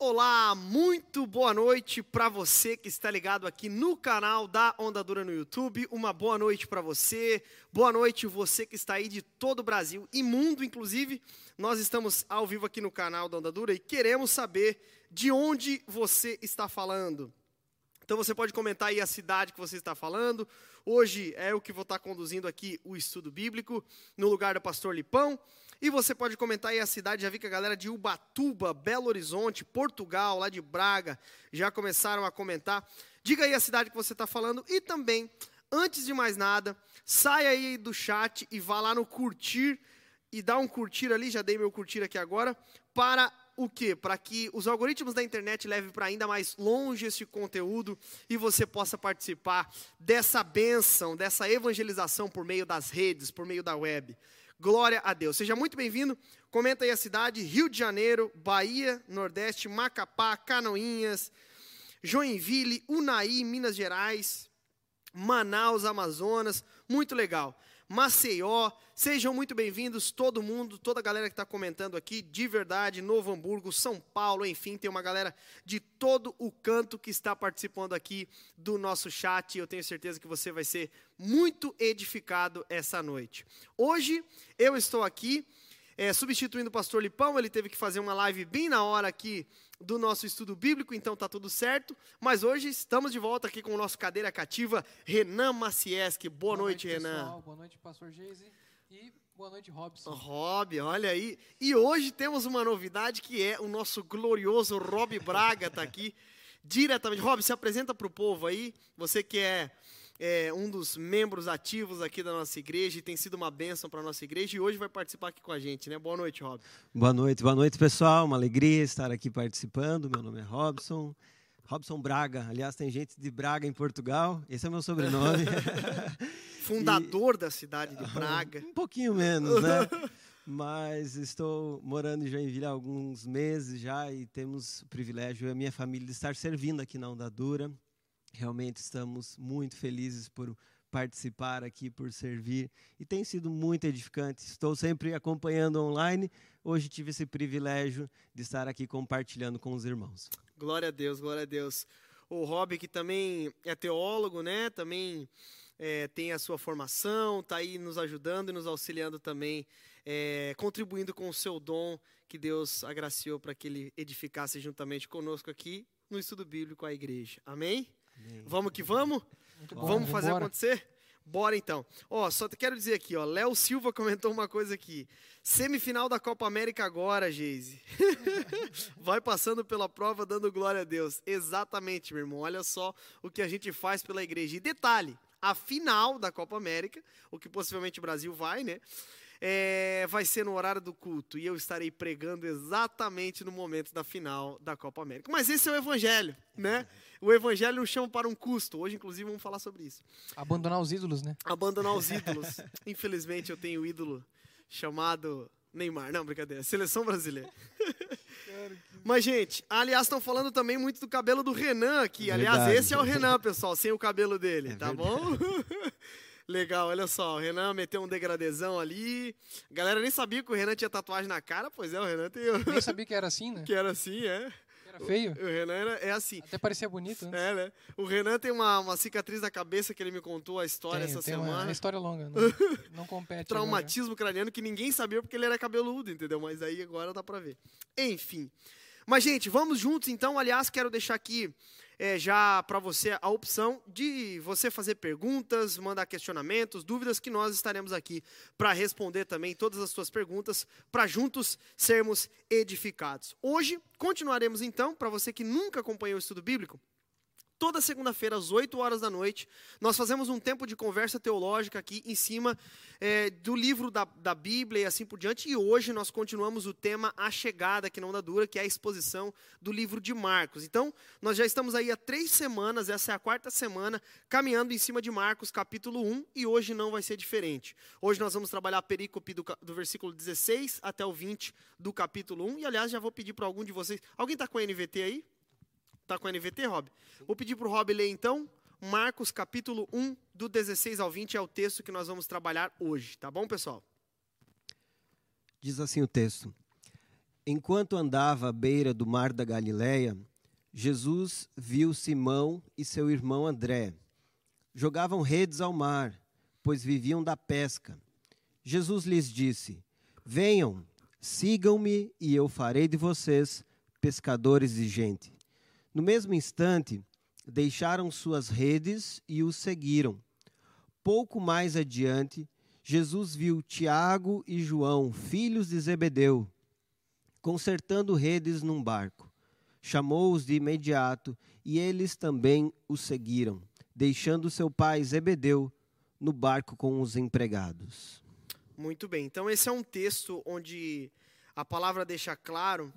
Olá, muito boa noite para você que está ligado aqui no canal da Onda Dura no YouTube. Uma boa noite para você. Boa noite você que está aí de todo o Brasil e mundo, inclusive. Nós estamos ao vivo aqui no canal da Onda Dura e queremos saber de onde você está falando. Então você pode comentar aí a cidade que você está falando. Hoje é eu que vou estar conduzindo aqui o estudo bíblico no lugar do pastor Lipão. E você pode comentar aí a cidade, já vi que a galera de Ubatuba, Belo Horizonte, Portugal, lá de Braga, já começaram a comentar. Diga aí a cidade que você está falando e também, antes de mais nada, saia aí do chat e vá lá no curtir e dá um curtir ali, já dei meu curtir aqui agora, para o quê? Para que os algoritmos da internet levem para ainda mais longe esse conteúdo e você possa participar dessa bênção, dessa evangelização por meio das redes, por meio da web. Glória a Deus. Seja muito bem-vindo. Comenta aí a cidade: Rio de Janeiro, Bahia, Nordeste, Macapá, Canoinhas, Joinville, Unai, Minas Gerais, Manaus, Amazonas. Muito legal. Maceió. Sejam muito bem-vindos, todo mundo, toda a galera que está comentando aqui, de verdade, Novo Hamburgo, São Paulo, enfim, tem uma galera de todo o canto que está participando aqui do nosso chat. Eu tenho certeza que você vai ser muito edificado essa noite. Hoje eu estou aqui é, substituindo o pastor Lipão, ele teve que fazer uma live bem na hora aqui do nosso estudo bíblico, então tá tudo certo. Mas hoje estamos de volta aqui com o nosso cadeira cativa, Renan Macieski. Boa, boa noite, noite, Renan. Pessoal. Boa noite, pastor Geise. E boa noite, Robson. Rob, olha aí. E hoje temos uma novidade que é o nosso glorioso Rob Braga tá aqui diretamente. Rob, se apresenta para o povo aí. Você que é, é, um dos membros ativos aqui da nossa igreja e tem sido uma bênção para a nossa igreja e hoje vai participar aqui com a gente, né? Boa noite, Rob. Boa noite, boa noite, pessoal. Uma alegria estar aqui participando. Meu nome é Robson. Robson Braga. Aliás, tem gente de Braga em Portugal. Esse é meu sobrenome. Fundador e... da cidade de Braga. Um pouquinho menos, né? Mas estou morando em Joinville há alguns meses já e temos o privilégio, e a minha família, de estar servindo aqui na Onda Dura. Realmente estamos muito felizes por participar aqui, por servir. E tem sido muito edificante. Estou sempre acompanhando online. Hoje tive esse privilégio de estar aqui compartilhando com os irmãos. Glória a Deus, glória a Deus. O Rob, que também é teólogo, né? Também é, tem a sua formação, está aí nos ajudando e nos auxiliando também, é, contribuindo com o seu dom que Deus agraciou para que ele edificasse juntamente conosco aqui no estudo bíblico a igreja. Amém? Vamos que vamos? Vamos fazer acontecer? Bora então. Ó, só quero dizer aqui, ó, Léo Silva comentou uma coisa aqui. Semifinal da Copa América agora, Geise. Vai passando pela prova dando glória a Deus. Exatamente, meu irmão. Olha só o que a gente faz pela igreja. E detalhe, a final da Copa América, o que possivelmente o Brasil vai, né? É, vai ser no horário do culto e eu estarei pregando exatamente no momento da final da Copa América. Mas esse é o Evangelho, né? O Evangelho não chama para um custo. Hoje, inclusive, vamos falar sobre isso. Abandonar os ídolos, né? Abandonar os ídolos. Infelizmente, eu tenho um ídolo chamado Neymar. Não, brincadeira. Seleção brasileira. Mas, gente, aliás, estão falando também muito do cabelo do Renan aqui. Verdade. Aliás, esse é o Renan, pessoal, sem o cabelo dele, é tá verdade. bom? Legal, olha só, o Renan meteu um degradezão ali. A galera nem sabia que o Renan tinha tatuagem na cara, pois é, o Renan tem. Nem sabia que era assim, né? Que era assim, é. Era feio? O, o Renan era, é assim. Até parecia bonito, né? É, né? O Renan tem uma, uma cicatriz na cabeça que ele me contou a história tem, essa tem semana. Uma, uma história longa, não, não compete. Traumatismo agora. craniano que ninguém sabia porque ele era cabeludo, entendeu? Mas aí agora dá pra ver. Enfim. Mas, gente, vamos juntos então. Aliás, quero deixar aqui é, já para você a opção de você fazer perguntas, mandar questionamentos, dúvidas, que nós estaremos aqui para responder também todas as suas perguntas, para juntos sermos edificados. Hoje, continuaremos então, para você que nunca acompanhou o estudo bíblico, toda segunda-feira, às 8 horas da noite, nós fazemos um tempo de conversa teológica aqui em cima é, do livro da, da Bíblia e assim por diante. E hoje nós continuamos o tema A Chegada, que não dá dura, que é a exposição do livro de Marcos. Então, nós já estamos aí há três semanas, essa é a quarta semana, caminhando em cima de Marcos, capítulo 1, e hoje não vai ser diferente. Hoje nós vamos trabalhar a perícope do, do versículo 16 até o 20 do capítulo 1. E, aliás, já vou pedir para algum de vocês. Alguém está com a NVT aí? Está com a NVT, Rob? Vou pedir para o Rob ler então. Marcos capítulo 1, do 16 ao 20, é o texto que nós vamos trabalhar hoje, tá bom, pessoal? Diz assim o texto: Enquanto andava à beira do mar da Galileia, Jesus viu Simão e seu irmão André. Jogavam redes ao mar, pois viviam da pesca. Jesus lhes disse: Venham, sigam-me e eu farei de vocês pescadores de gente. No mesmo instante, deixaram suas redes e o seguiram. Pouco mais adiante, Jesus viu Tiago e João, filhos de Zebedeu, consertando redes num barco. Chamou-os de imediato e eles também o seguiram, deixando seu pai Zebedeu no barco com os empregados. Muito bem. Então esse é um texto onde a palavra deixa claro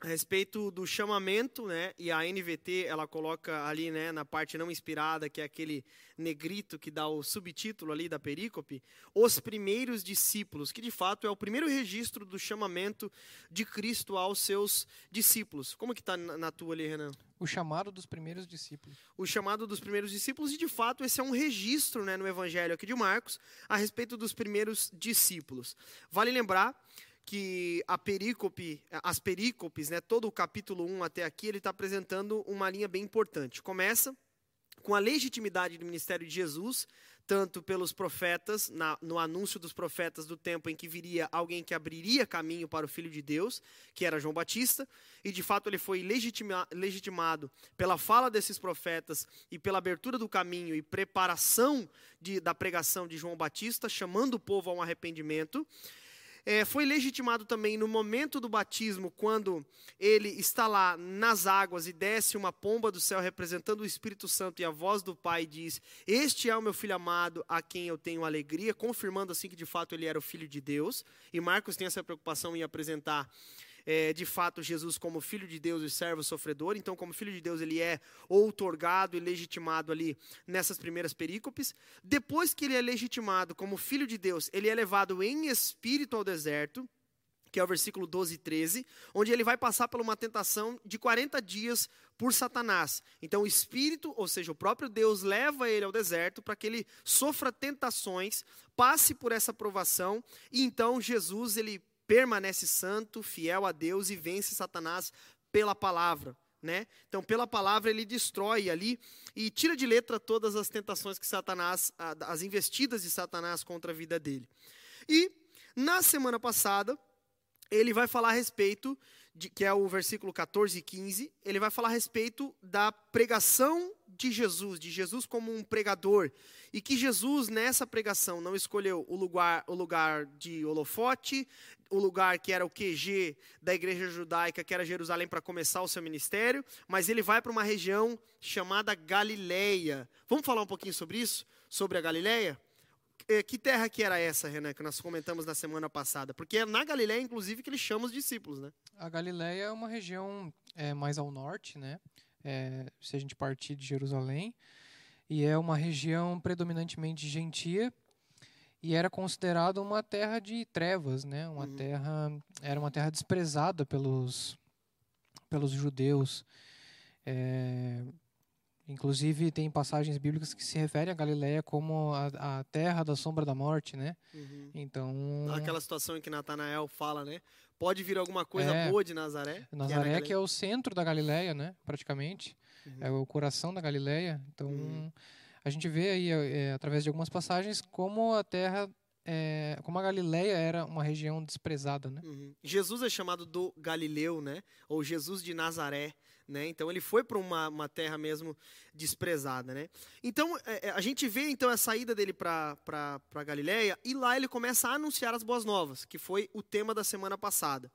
a respeito do chamamento, né? E a NVT ela coloca ali, né, na parte não inspirada, que é aquele negrito que dá o subtítulo ali da perícope, os primeiros discípulos, que de fato é o primeiro registro do chamamento de Cristo aos seus discípulos. Como que está na, na tua ali, Renan? O chamado dos primeiros discípulos. O chamado dos primeiros discípulos, e de fato esse é um registro né, no Evangelho aqui de Marcos a respeito dos primeiros discípulos. Vale lembrar que a perícope, as perícopes, né, todo o capítulo 1 até aqui, ele está apresentando uma linha bem importante. Começa com a legitimidade do ministério de Jesus, tanto pelos profetas, na, no anúncio dos profetas do tempo em que viria alguém que abriria caminho para o Filho de Deus, que era João Batista, e de fato ele foi legitima, legitimado pela fala desses profetas e pela abertura do caminho e preparação de, da pregação de João Batista, chamando o povo a um arrependimento é, foi legitimado também no momento do batismo, quando ele está lá nas águas e desce uma pomba do céu representando o Espírito Santo e a voz do Pai diz: Este é o meu filho amado, a quem eu tenho alegria, confirmando assim que de fato ele era o filho de Deus. E Marcos tem essa preocupação em apresentar é, de fato Jesus como filho de Deus e servo sofredor. Então, como filho de Deus, ele é outorgado e legitimado ali nessas primeiras perícopes. Depois que ele é legitimado como filho de Deus, ele é levado em espírito ao deserto que é o versículo 12 e 13, onde ele vai passar por uma tentação de 40 dias por Satanás. Então o Espírito, ou seja, o próprio Deus, leva ele ao deserto para que ele sofra tentações, passe por essa provação, e então Jesus ele permanece santo, fiel a Deus e vence Satanás pela palavra. Né? Então, pela palavra, ele destrói ali e tira de letra todas as tentações que Satanás, as investidas de Satanás contra a vida dele. E na semana passada, ele vai falar a respeito, de, que é o versículo 14 e 15, ele vai falar a respeito da pregação de Jesus, de Jesus como um pregador, e que Jesus nessa pregação não escolheu o lugar, o lugar de holofote, o lugar que era o QG da igreja judaica, que era Jerusalém, para começar o seu ministério, mas ele vai para uma região chamada Galileia. Vamos falar um pouquinho sobre isso? Sobre a Galileia? É, que terra que era essa, Renan, que nós comentamos na semana passada? Porque é na Galileia, inclusive, que ele chama os discípulos, né? A Galileia é uma região é, mais ao norte, né? É, se a gente partir de Jerusalém, e é uma região predominantemente gentia, e era considerado uma terra de trevas, né? Uma uhum. terra era uma terra desprezada pelos pelos judeus. É, inclusive tem passagens bíblicas que se referem a Galiléia como a, a terra da sombra da morte, né? Uhum. Então aquela situação em que Natanael fala, né? Pode vir alguma coisa é, boa de Nazaré? Nazaré que é, que é, o centro da Galiléia, né? Praticamente uhum. é o coração da Galiléia. Então uhum a gente vê aí, é, através de algumas passagens, como a terra, é, como a Galileia era uma região desprezada, né? Uhum. Jesus é chamado do Galileu, né? Ou Jesus de Nazaré, né? Então ele foi para uma, uma terra mesmo desprezada, né? Então é, a gente vê então a saída dele para para Galileia e lá ele começa a anunciar as boas novas, que foi o tema da semana passada.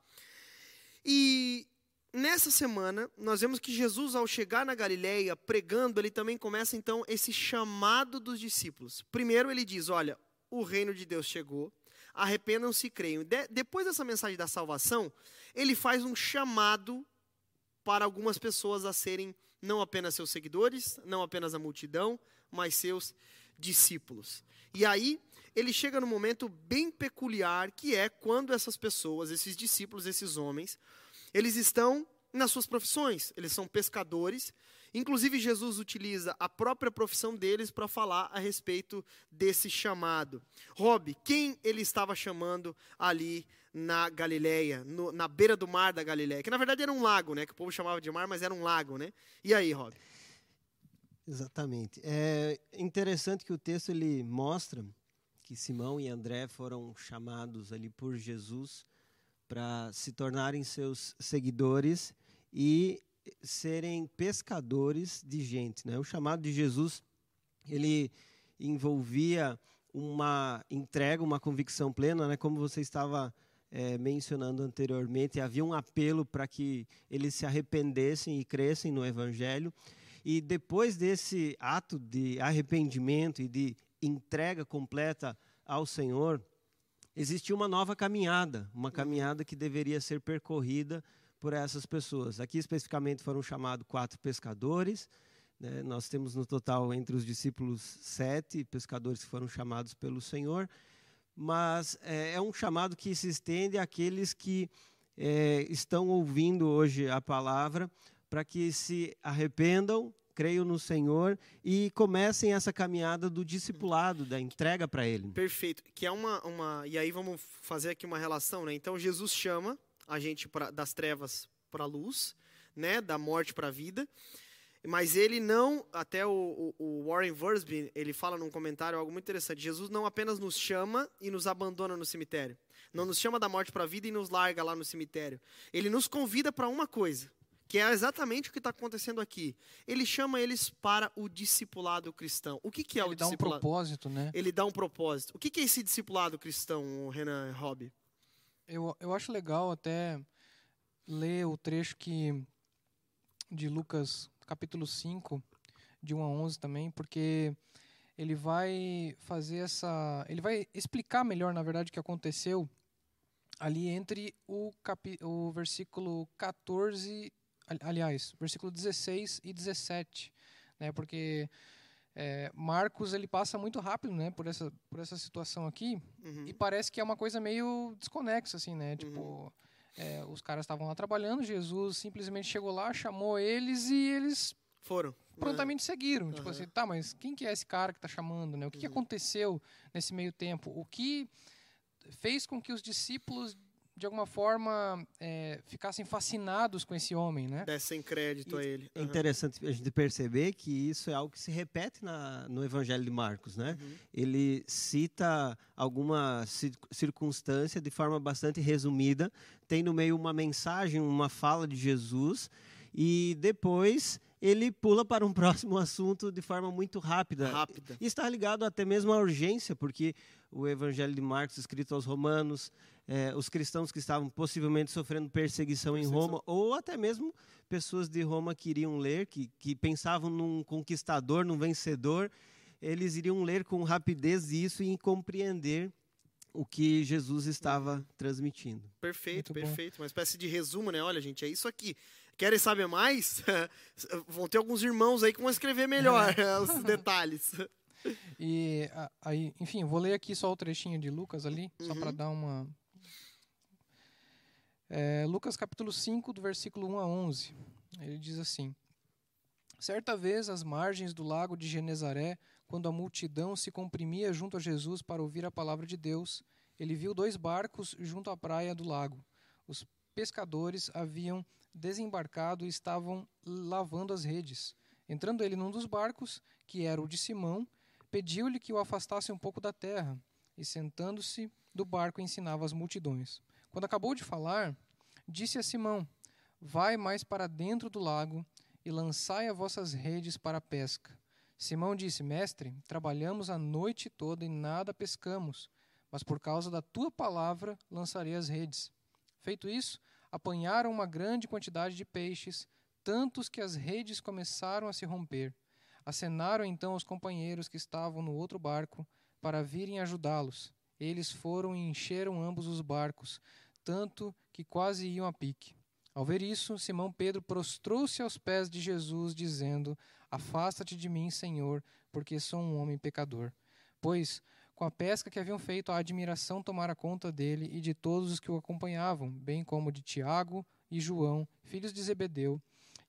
E Nessa semana, nós vemos que Jesus, ao chegar na Galileia, pregando, ele também começa então esse chamado dos discípulos. Primeiro ele diz: Olha, o reino de Deus chegou, arrependam-se e creiam. De, depois dessa mensagem da salvação, ele faz um chamado para algumas pessoas a serem não apenas seus seguidores, não apenas a multidão, mas seus discípulos. E aí, ele chega num momento bem peculiar, que é quando essas pessoas, esses discípulos, esses homens, eles estão nas suas profissões, eles são pescadores. Inclusive, Jesus utiliza a própria profissão deles para falar a respeito desse chamado. Rob, quem ele estava chamando ali na Galileia, no, na beira do mar da Galileia, que na verdade era um lago, né? Que o povo chamava de mar, mas era um lago, né? E aí, Rob? Exatamente. É interessante que o texto ele mostra que Simão e André foram chamados ali por Jesus para se tornarem seus seguidores e serem pescadores de gente, né? O chamado de Jesus ele envolvia uma entrega, uma convicção plena, né? Como você estava é, mencionando anteriormente, havia um apelo para que eles se arrependessem e crescem no Evangelho. E depois desse ato de arrependimento e de entrega completa ao Senhor, existia uma nova caminhada, uma caminhada que deveria ser percorrida por essas pessoas. Aqui especificamente foram chamados quatro pescadores. Né? Nós temos no total entre os discípulos sete pescadores que foram chamados pelo Senhor, mas é, é um chamado que se estende àqueles que é, estão ouvindo hoje a palavra para que se arrependam, creiam no Senhor e comecem essa caminhada do discipulado, da entrega para Ele. Perfeito. Que é uma, uma. E aí vamos fazer aqui uma relação, né? Então Jesus chama a gente pra, das trevas para a luz, né? Da morte para a vida. Mas ele não, até o, o, Warren Wursby, ele fala num comentário algo muito interessante. Jesus não apenas nos chama e nos abandona no cemitério. Não nos chama da morte para a vida e nos larga lá no cemitério. Ele nos convida para uma coisa que é exatamente o que está acontecendo aqui. Ele chama eles para o discipulado cristão. O que, que é ele o discipulado? Ele dá um propósito, né? Ele dá um propósito. O que, que é esse discipulado cristão, Renan Hobby? Eu, eu acho legal até ler o trecho que de Lucas capítulo 5, de 1 a 11 também, porque ele vai fazer essa. Ele vai explicar melhor, na verdade, o que aconteceu ali entre o, capi, o versículo 14 aliás, versículo 16 e 17, né? Porque é, Marcos ele passa muito rápido, né, por essa por essa situação aqui uhum. e parece que é uma coisa meio desconexa, assim, né? Tipo, uhum. é, os caras estavam lá trabalhando, Jesus simplesmente chegou lá, chamou eles e eles foram prontamente uhum. seguiram. Tipo assim, tá, mas quem que é esse cara que está chamando, né? O que, que uhum. aconteceu nesse meio tempo? O que fez com que os discípulos de alguma forma, é, ficassem fascinados com esse homem, né? Dessem crédito e a ele. É interessante a gente perceber que isso é algo que se repete na, no Evangelho de Marcos, né? Uhum. Ele cita alguma circunstância de forma bastante resumida, tem no meio uma mensagem, uma fala de Jesus, e depois ele pula para um próximo assunto de forma muito rápida. Rápida. E está ligado até mesmo à urgência, porque o Evangelho de Marcos, escrito aos Romanos, é, os cristãos que estavam possivelmente sofrendo perseguição, perseguição, em Roma, ou até mesmo pessoas de Roma que iriam ler, que, que pensavam num conquistador, num vencedor, eles iriam ler com rapidez isso e compreender o que Jesus estava transmitindo. Perfeito, Muito perfeito. Bom. Uma espécie de resumo, né? Olha, gente, é isso aqui. Querem saber mais? Vão ter alguns irmãos aí que vão escrever melhor é. os detalhes. E aí, enfim, vou ler aqui só o trechinho de Lucas ali, uhum. só para dar uma é, Lucas capítulo 5, do versículo 1 a 11. Ele diz assim: Certa vez, às margens do lago de Genezaré, quando a multidão se comprimia junto a Jesus para ouvir a palavra de Deus, ele viu dois barcos junto à praia do lago. Os pescadores haviam desembarcado e estavam lavando as redes. Entrando ele num dos barcos, que era o de Simão, pediu-lhe que o afastasse um pouco da terra, e sentando-se do barco ensinava as multidões. Quando acabou de falar, disse a Simão: Vai mais para dentro do lago e lançai as vossas redes para a pesca. Simão disse: Mestre, trabalhamos a noite toda e nada pescamos, mas por causa da tua palavra lançarei as redes. Feito isso, apanharam uma grande quantidade de peixes, tantos que as redes começaram a se romper. Acenaram então os companheiros que estavam no outro barco para virem ajudá-los. Eles foram e encheram ambos os barcos, tanto que quase iam a pique. Ao ver isso, Simão Pedro prostrou-se aos pés de Jesus, dizendo: Afasta-te de mim, Senhor, porque sou um homem pecador. Pois, com a pesca que haviam feito, a admiração tomara conta dele e de todos os que o acompanhavam, bem como de Tiago e João, filhos de Zebedeu,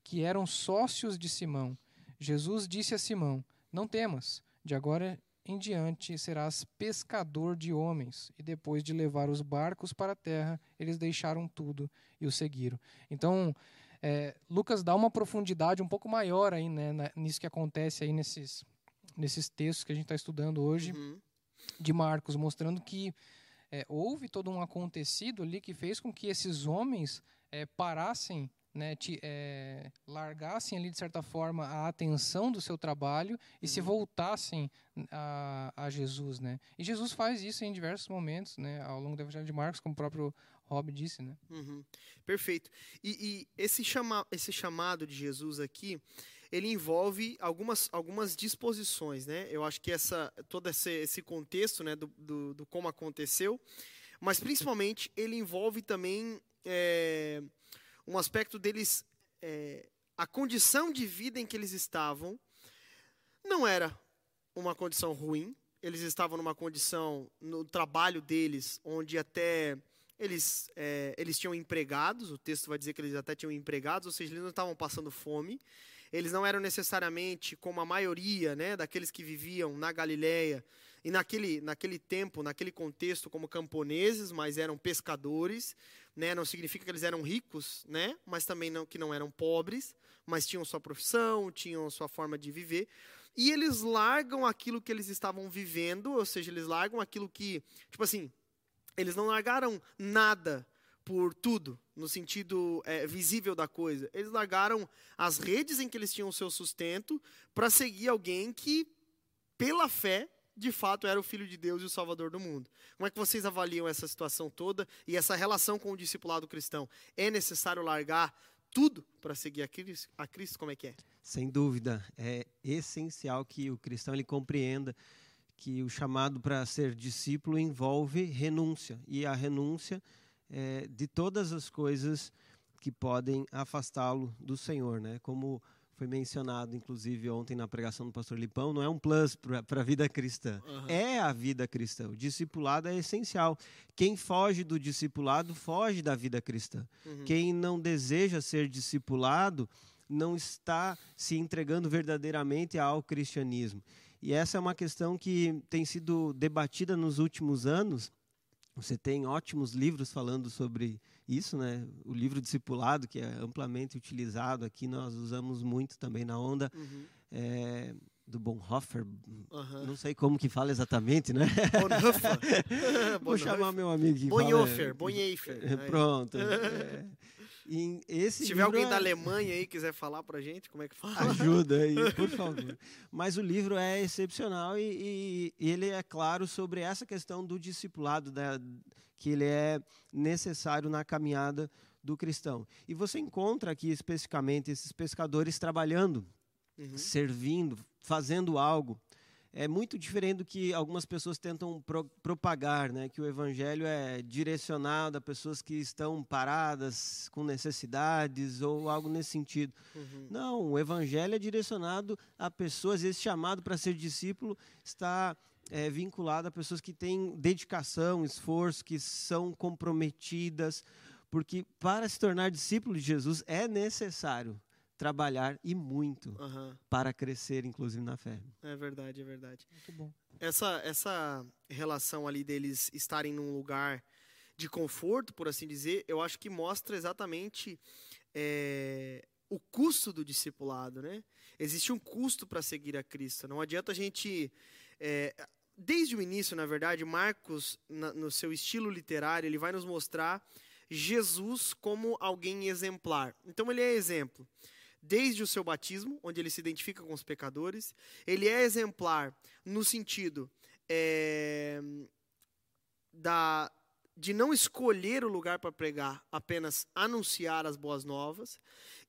que eram sócios de Simão. Jesus disse a Simão: Não temas, de agora em diante serás pescador de homens. E depois de levar os barcos para a terra, eles deixaram tudo e o seguiram. Então, é, Lucas dá uma profundidade um pouco maior aí, né, nisso que acontece aí nesses, nesses textos que a gente está estudando hoje uhum. de Marcos, mostrando que é, houve todo um acontecido ali que fez com que esses homens é, parassem né, te, é, largassem ali de certa forma a atenção do seu trabalho e uhum. se voltassem a, a, Jesus, né? E Jesus faz isso em diversos momentos, né, ao longo do Evangelho de Marcos, como o próprio Rob disse, né? Uhum. Perfeito. E, e, esse, chama, esse chamado de Jesus aqui, ele envolve algumas, algumas disposições, né? Eu acho que essa todo esse, esse contexto, né, do, do, do como aconteceu, mas principalmente ele envolve também é, um aspecto deles, é, a condição de vida em que eles estavam não era uma condição ruim. Eles estavam numa condição no trabalho deles, onde até eles, é, eles tinham empregados. O texto vai dizer que eles até tinham empregados, ou seja, eles não estavam passando fome. Eles não eram necessariamente como a maioria, né, daqueles que viviam na Galiléia e naquele, naquele tempo, naquele contexto, como camponeses, mas eram pescadores né? Não significa que eles eram ricos, né? Mas também não que não eram pobres, mas tinham sua profissão, tinham sua forma de viver. E eles largam aquilo que eles estavam vivendo, ou seja, eles largam aquilo que, tipo assim, eles não largaram nada por tudo, no sentido é, visível da coisa. Eles largaram as redes em que eles tinham o seu sustento para seguir alguém que, pela fé, de fato era o Filho de Deus e o Salvador do mundo. Como é que vocês avaliam essa situação toda e essa relação com o discipulado cristão? É necessário largar tudo para seguir a Cristo, a Cristo? Como é que é? Sem dúvida, é essencial que o cristão ele compreenda que o chamado para ser discípulo envolve renúncia e a renúncia é, de todas as coisas que podem afastá-lo do Senhor, né? Como foi mencionado, inclusive, ontem na pregação do pastor Lipão, não é um plus para a vida cristã. Uhum. É a vida cristã. O discipulado é essencial. Quem foge do discipulado, foge da vida cristã. Uhum. Quem não deseja ser discipulado, não está se entregando verdadeiramente ao cristianismo. E essa é uma questão que tem sido debatida nos últimos anos. Você tem ótimos livros falando sobre isso, né? O livro discipulado, que é amplamente utilizado aqui, nós usamos muito também na onda. Uhum. É, do Bonhoeffer, uhum. não sei como que fala exatamente, né? Bonhoeffer. Vou chamar meu amigo Bonhoeffer, Bonhoeffer. Pronto. é. Se tiver alguém é... da Alemanha aí quiser falar pra gente, como é que fala? Ajuda aí, por favor. Mas o livro é excepcional e, e, ele é claro sobre essa questão do discipulado, da, que ele é necessário na caminhada do cristão. E você encontra aqui especificamente esses pescadores trabalhando, uhum. servindo, fazendo algo. É muito diferente do que algumas pessoas tentam pro propagar, né? que o evangelho é direcionado a pessoas que estão paradas com necessidades ou algo nesse sentido. Uhum. Não, o evangelho é direcionado a pessoas, esse chamado para ser discípulo está é, vinculado a pessoas que têm dedicação, esforço, que são comprometidas, porque para se tornar discípulo de Jesus é necessário trabalhar e muito uhum. para crescer, inclusive na fé. É verdade, é verdade. Muito bom. Essa, essa relação ali deles estarem num lugar de conforto, por assim dizer, eu acho que mostra exatamente é, o custo do discipulado, né? Existe um custo para seguir a Cristo. Não adianta a gente é, desde o início, na verdade, Marcos, na, no seu estilo literário, ele vai nos mostrar Jesus como alguém exemplar. Então, ele é exemplo. Desde o seu batismo, onde ele se identifica com os pecadores, ele é exemplar no sentido é, da, de não escolher o lugar para pregar, apenas anunciar as boas novas.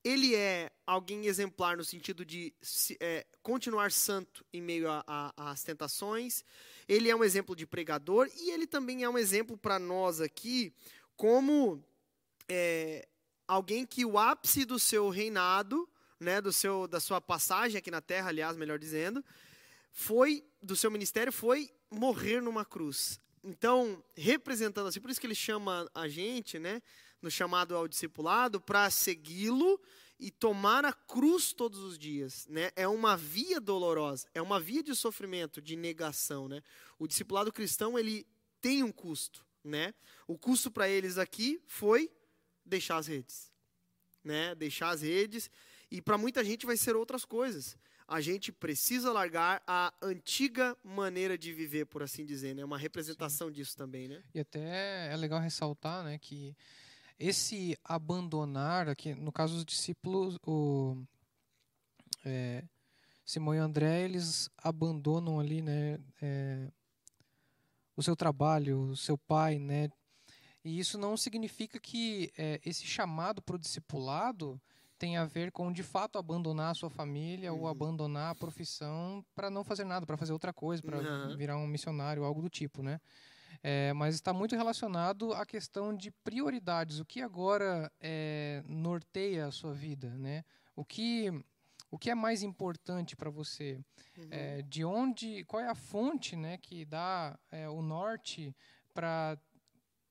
Ele é alguém exemplar no sentido de é, continuar santo em meio às tentações. Ele é um exemplo de pregador e ele também é um exemplo para nós aqui como é, alguém que o ápice do seu reinado, né, do seu, da sua passagem aqui na Terra, aliás, melhor dizendo, foi do seu ministério foi morrer numa cruz. Então, representando assim, por isso que ele chama a gente, né, no chamado ao discipulado, para segui-lo e tomar a cruz todos os dias, né? É uma via dolorosa, é uma via de sofrimento, de negação, né? O discipulado cristão ele tem um custo, né? O custo para eles aqui foi deixar as redes, né? Deixar as redes e para muita gente vai ser outras coisas. A gente precisa largar a antiga maneira de viver, por assim dizer, né? Uma representação Sim. disso também, né? E até é legal ressaltar, né, que esse abandonar aqui, no caso dos discípulos, o é, Simão e André, eles abandonam ali, né, é, o seu trabalho, o seu pai, né, e isso não significa que é, esse chamado para o discipulado tem a ver com de fato abandonar a sua família uhum. ou abandonar a profissão para não fazer nada, para fazer outra coisa, para uhum. virar um missionário, algo do tipo, né? É, mas está muito relacionado à questão de prioridades. O que agora é, norteia a sua vida, né? O que o que é mais importante para você? Uhum. É, de onde, qual é a fonte, né, que dá é, o norte para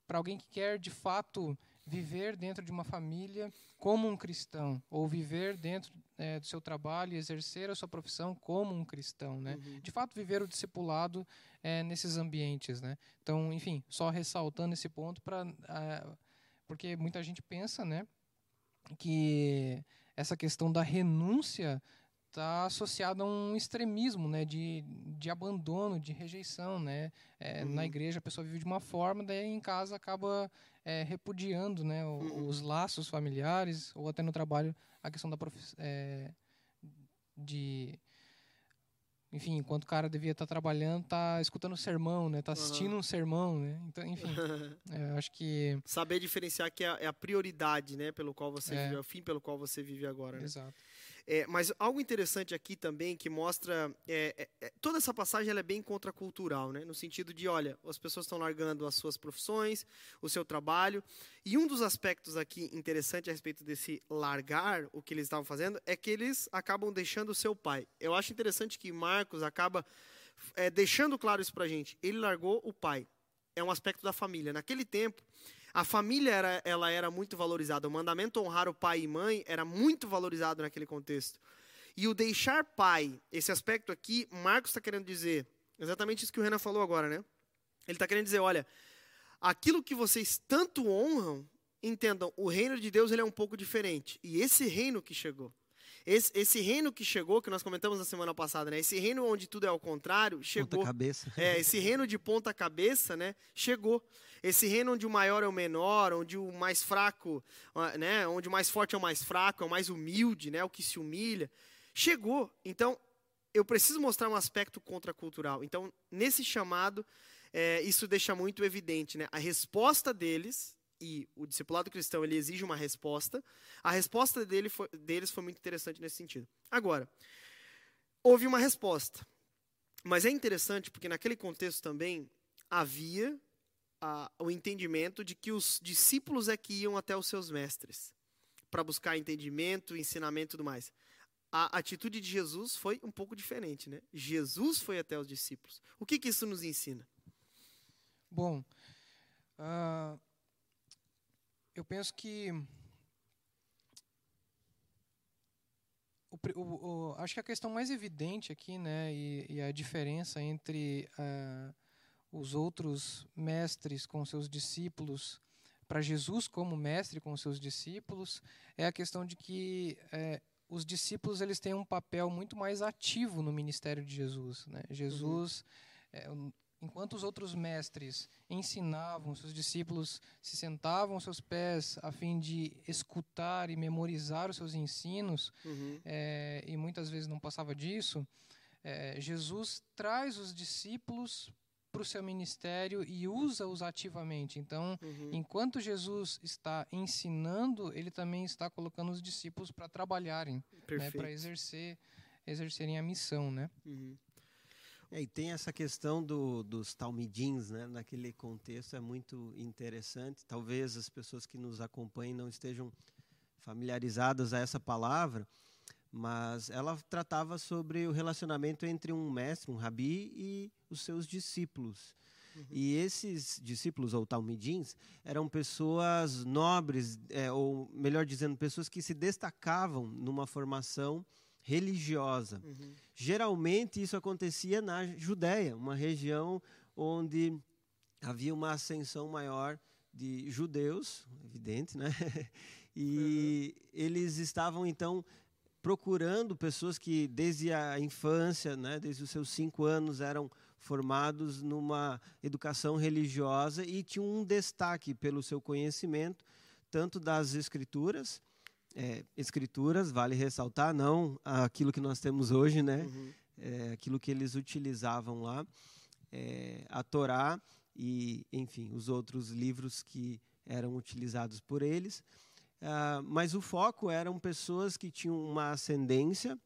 para alguém que quer de fato viver dentro de uma família como um cristão, ou viver dentro é, do seu trabalho e exercer a sua profissão como um cristão, né? Uhum. De fato, viver o discipulado é, nesses ambientes, né? Então, enfim, só ressaltando esse ponto para, é, porque muita gente pensa, né, que essa questão da renúncia está associada a um extremismo, né, de, de abandono, de rejeição, né. É, uhum. Na igreja a pessoa vive de uma forma, daí em casa acaba é, repudiando né, o, uhum. os laços familiares ou até no trabalho a questão da. É, de enfim, enquanto o cara devia estar tá trabalhando, tá escutando um sermão, né? Tá assistindo uhum. um sermão, né? Então, enfim, é, acho que saber diferenciar que é, é a prioridade, né, pelo qual você é. vive, é o fim pelo qual você vive agora, né? Exato. É, mas algo interessante aqui também que mostra. É, é, é toda essa passagem é bem contracultural, né? no sentido de: olha, as pessoas estão largando as suas profissões, o seu trabalho. E um dos aspectos aqui interessante a respeito desse largar, o que eles estavam fazendo, é que eles acabam deixando o seu pai. Eu acho interessante que Marcos acaba é, deixando claro isso para gente. Ele largou o pai. É um aspecto da família. Naquele tempo, a família era, ela era muito valorizada. O mandamento honrar o pai e mãe era muito valorizado naquele contexto. E o deixar pai, esse aspecto aqui, Marcos está querendo dizer exatamente isso que o Renan falou agora, né? Ele está querendo dizer, olha, aquilo que vocês tanto honram, entendam, o reino de Deus ele é um pouco diferente. E esse reino que chegou, esse, esse, reino que chegou, que nós comentamos na semana passada, né? Esse reino onde tudo é ao contrário, chegou. Ponta cabeça. É, esse reino de ponta cabeça, né? Chegou. Esse reino onde o maior é o menor, onde o mais fraco, né, onde o mais forte é o mais fraco, é o mais humilde, né, o que se humilha, chegou. Então, eu preciso mostrar um aspecto contracultural. Então, nesse chamado, é, isso deixa muito evidente, né? A resposta deles e o discipulado cristão ele exige uma resposta. A resposta dele foi, deles foi muito interessante nesse sentido. Agora, houve uma resposta, mas é interessante porque naquele contexto também havia o entendimento de que os discípulos é que iam até os seus mestres para buscar entendimento, ensinamento e tudo mais. A atitude de Jesus foi um pouco diferente, né? Jesus foi até os discípulos. O que, que isso nos ensina? Bom, uh, eu penso que o, o, o, acho que a questão mais evidente aqui, né, e, e a diferença entre uh, os outros mestres com seus discípulos para Jesus como mestre com seus discípulos é a questão de que é, os discípulos eles têm um papel muito mais ativo no ministério de Jesus. Né? Jesus, uhum. é, enquanto os outros mestres ensinavam, seus discípulos se sentavam aos seus pés a fim de escutar e memorizar os seus ensinos, uhum. é, e muitas vezes não passava disso. É, Jesus traz os discípulos para o seu ministério e usa-os ativamente. Então, uhum. enquanto Jesus está ensinando, ele também está colocando os discípulos para trabalharem, né, para exercer, exercerem a missão, né? Uhum. É, e tem essa questão do, dos talmidins, né? Naquele contexto é muito interessante. Talvez as pessoas que nos acompanhem não estejam familiarizadas a essa palavra, mas ela tratava sobre o relacionamento entre um mestre, um rabi, e os seus discípulos. Uhum. E esses discípulos, ou talmidins, eram pessoas nobres, é, ou melhor dizendo, pessoas que se destacavam numa formação religiosa. Uhum. Geralmente isso acontecia na Judéia, uma região onde havia uma ascensão maior de judeus, evidente, né? E uhum. eles estavam então procurando pessoas que desde a infância, né, desde os seus cinco anos, eram formados numa educação religiosa e tinham um destaque pelo seu conhecimento, tanto das escrituras, é, escrituras, vale ressaltar, não aquilo que nós temos hoje, né? Uhum. É, aquilo que eles utilizavam lá, é, a Torá e, enfim, os outros livros que eram utilizados por eles. Uh, mas o foco eram pessoas que tinham uma ascendência,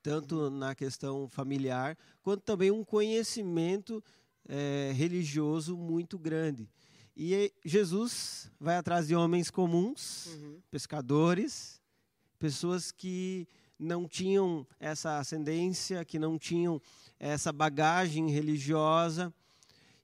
tanto na questão familiar, quanto também um conhecimento é, religioso muito grande. E Jesus vai atrás de homens comuns, uhum. pescadores, pessoas que não tinham essa ascendência, que não tinham essa bagagem religiosa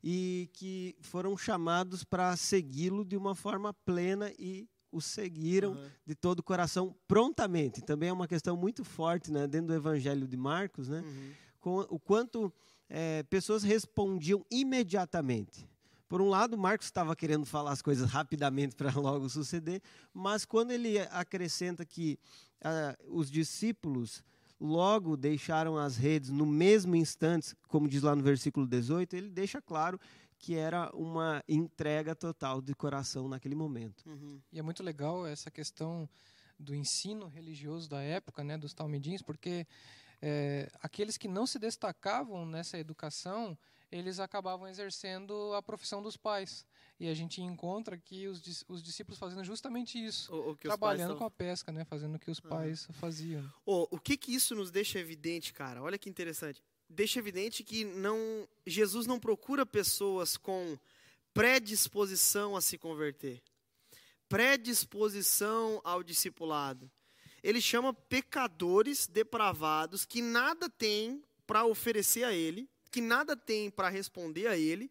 e que foram chamados para segui-lo de uma forma plena e o seguiram uhum. de todo o coração prontamente. Também é uma questão muito forte né, dentro do Evangelho de Marcos, né, uhum. com o quanto é, pessoas respondiam imediatamente. Por um lado, Marcos estava querendo falar as coisas rapidamente para logo suceder, mas quando ele acrescenta que uh, os discípulos logo deixaram as redes no mesmo instante, como diz lá no versículo 18, ele deixa claro que era uma entrega total de coração naquele momento. Uhum. E é muito legal essa questão do ensino religioso da época, né, dos talmidins, porque é, aqueles que não se destacavam nessa educação, eles acabavam exercendo a profissão dos pais. E a gente encontra aqui os, os discípulos fazendo justamente isso, o, o trabalhando com a pesca, né, fazendo o que os pais uhum. faziam. Oh, o que que isso nos deixa evidente, cara? Olha que interessante. Deixa evidente que não Jesus não procura pessoas com predisposição a se converter, predisposição ao discipulado. Ele chama pecadores depravados que nada têm para oferecer a ele, que nada tem para responder a ele,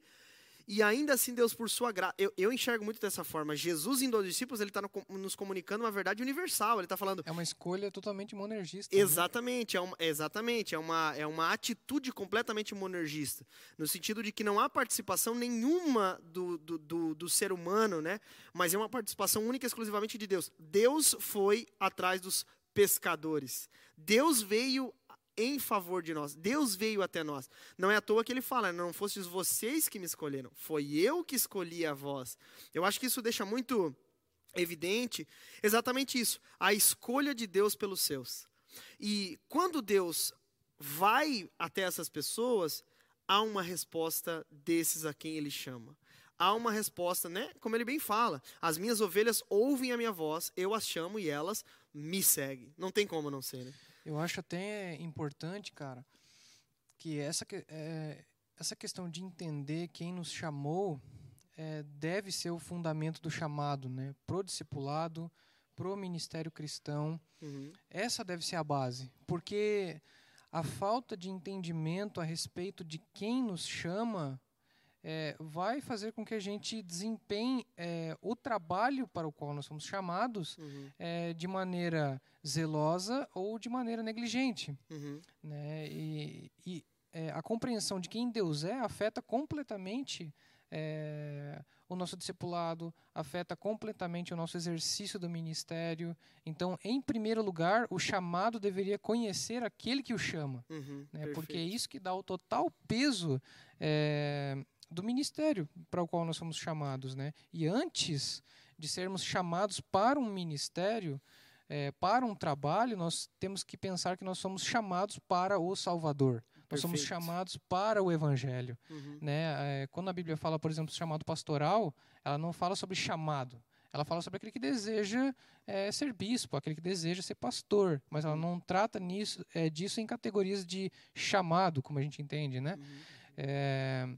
e ainda assim Deus por sua graça, eu, eu, enxergo muito dessa forma. Jesus indo aos discípulos, ele está no, nos comunicando uma verdade universal. Ele está falando. É uma escolha totalmente monergista. Né? Exatamente, né? é uma, exatamente, é uma, é uma atitude completamente monergista, no sentido de que não há participação nenhuma do, do, do, do ser humano, né? Mas é uma participação única e exclusivamente de Deus. Deus foi atrás dos pescadores. Deus veio em favor de nós. Deus veio até nós. Não é à toa que ele fala: não fostes vocês que me escolheram, foi eu que escolhi a vós. Eu acho que isso deixa muito evidente exatamente isso, a escolha de Deus pelos seus. E quando Deus vai até essas pessoas, há uma resposta desses a quem ele chama. Há uma resposta, né? Como ele bem fala: as minhas ovelhas ouvem a minha voz, eu as chamo e elas me seguem. Não tem como não ser, né? Eu acho até importante, cara, que essa, é, essa questão de entender quem nos chamou é, deve ser o fundamento do chamado, né? Pro discipulado, pro ministério cristão. Uhum. Essa deve ser a base, porque a falta de entendimento a respeito de quem nos chama é, vai fazer com que a gente desempenhe é, o trabalho para o qual nós somos chamados uhum. é, de maneira zelosa ou de maneira negligente. Uhum. Né? E, e é, a compreensão de quem Deus é afeta completamente é, o nosso discipulado, afeta completamente o nosso exercício do ministério. Então, em primeiro lugar, o chamado deveria conhecer aquele que o chama, uhum, né? porque é isso que dá o total peso é, do ministério para o qual nós somos chamados, né? E antes de sermos chamados para um ministério, é, para um trabalho, nós temos que pensar que nós somos chamados para o Salvador. Perfeito. Nós somos chamados para o Evangelho. Uhum. Né? É, quando a Bíblia fala, por exemplo, chamado pastoral, ela não fala sobre chamado. Ela fala sobre aquele que deseja é, ser bispo, aquele que deseja ser pastor. Mas ela uhum. não trata nisso, é, disso em categorias de chamado, como a gente entende. Né? Uhum.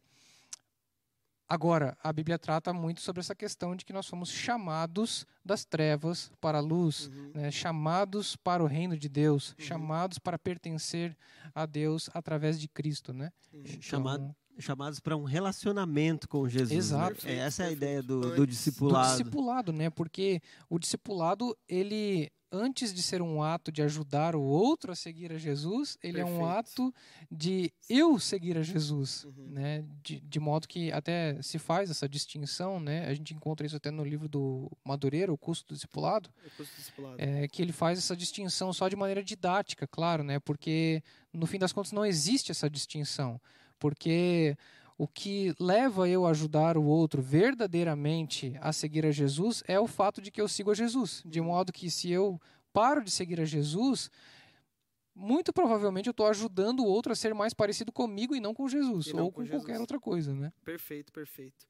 Agora, a Bíblia trata muito sobre essa questão de que nós somos chamados das trevas para a luz, uhum. né? chamados para o reino de Deus, uhum. chamados para pertencer a Deus através de Cristo, né? Uhum. Chamado, chamados para um relacionamento com Jesus. né? Exato. É, essa é a ideia do, do Antes. do discipulado. discipulado, né? Porque o discipulado, ele antes de ser um ato de ajudar o outro a seguir a Jesus, ele é um Perfeito. ato de eu seguir a Jesus, Uhum. né? De, de modo que até se faz essa distinção, né? A gente encontra isso até no livro do Madureira, o custo do discipulado, É custo discipulado. é, que ele faz essa distinção só de maneira didática, claro, né? Porque no fim das contas não existe essa distinção, porque o que leva eu a ajudar o outro verdadeiramente a seguir a Jesus é o fato de que eu sigo a Jesus, de modo que se eu paro de seguir a Jesus, muito provavelmente eu estou ajudando o outro a ser mais parecido comigo e não com Jesus não ou com com, qualquer Jesus. outra coisa, né? Perfeito, perfeito.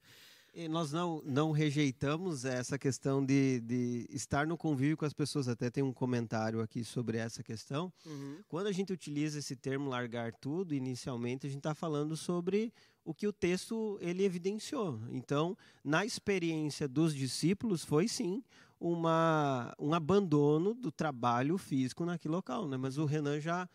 E nós não, não rejeitamos essa questão de, de estar no convívio com as pessoas. Até tem um comentário aqui sobre essa questão. Uhum. Quando a gente utiliza esse termo largar tudo, inicialmente a gente está falando sobre o que o texto ele evidenciou. Então, na experiência dos discípulos, foi sim uma, um abandono do trabalho físico naquele local. Né? Mas o Renan já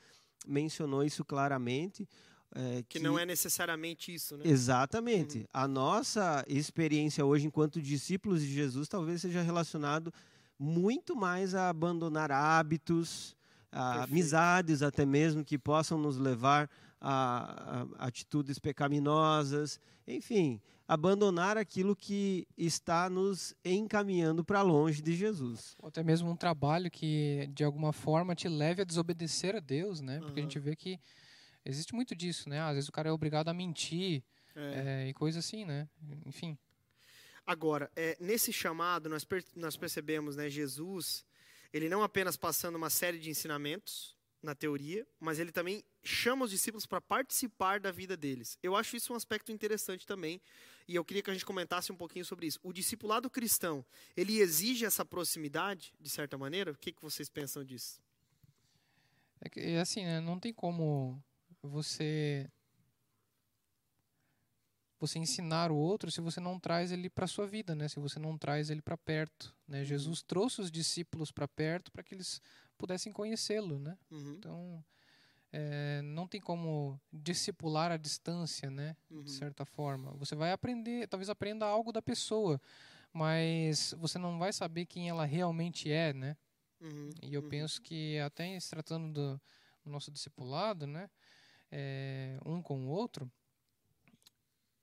mencionou isso claramente. é, Que não é necessariamente isso, né? Exatamente. A nossa experiência hoje enquanto discípulos de Jesus talvez seja relacionado muito mais a abandonar hábitos, a Perfeito. amizades até mesmo que possam nos levar a, a atitudes pecaminosas, enfim, abandonar aquilo que está nos encaminhando para longe de Jesus. Ou até mesmo um trabalho que de alguma forma te leve a desobedecer a Deus, né? Porque a Aham. gente vê que existe muito disso, né? Às vezes o cara é obrigado a mentir É. é, e coisa assim, né? Enfim. Agora, é, nesse chamado, nós, per- nós percebemos, né, Jesus, ele não apenas passando uma série de ensinamentos na teoria, mas ele também chama os discípulos para participar da vida deles. Eu acho isso um aspecto interessante também, e eu queria que a gente comentasse um pouquinho sobre isso. O discipulado cristão, ele exige essa proximidade, de certa maneira? O que, que vocês pensam disso? É, que, assim, né? Não tem como você você ensinar o outro se você não traz ele para sua vida, né? Se você não traz ele para perto, né? Jesus trouxe os discípulos para perto para que eles pudessem conhecê-lo, né? Uhum, Então, é, não tem como discipular à distância, né? uhum. De certa forma. Você vai aprender, talvez aprenda algo da pessoa, mas você não vai saber quem ela realmente é, né? Uhum, E eu uhum. penso que até se tratando do, do nosso discipulado, né? é, um com o outro,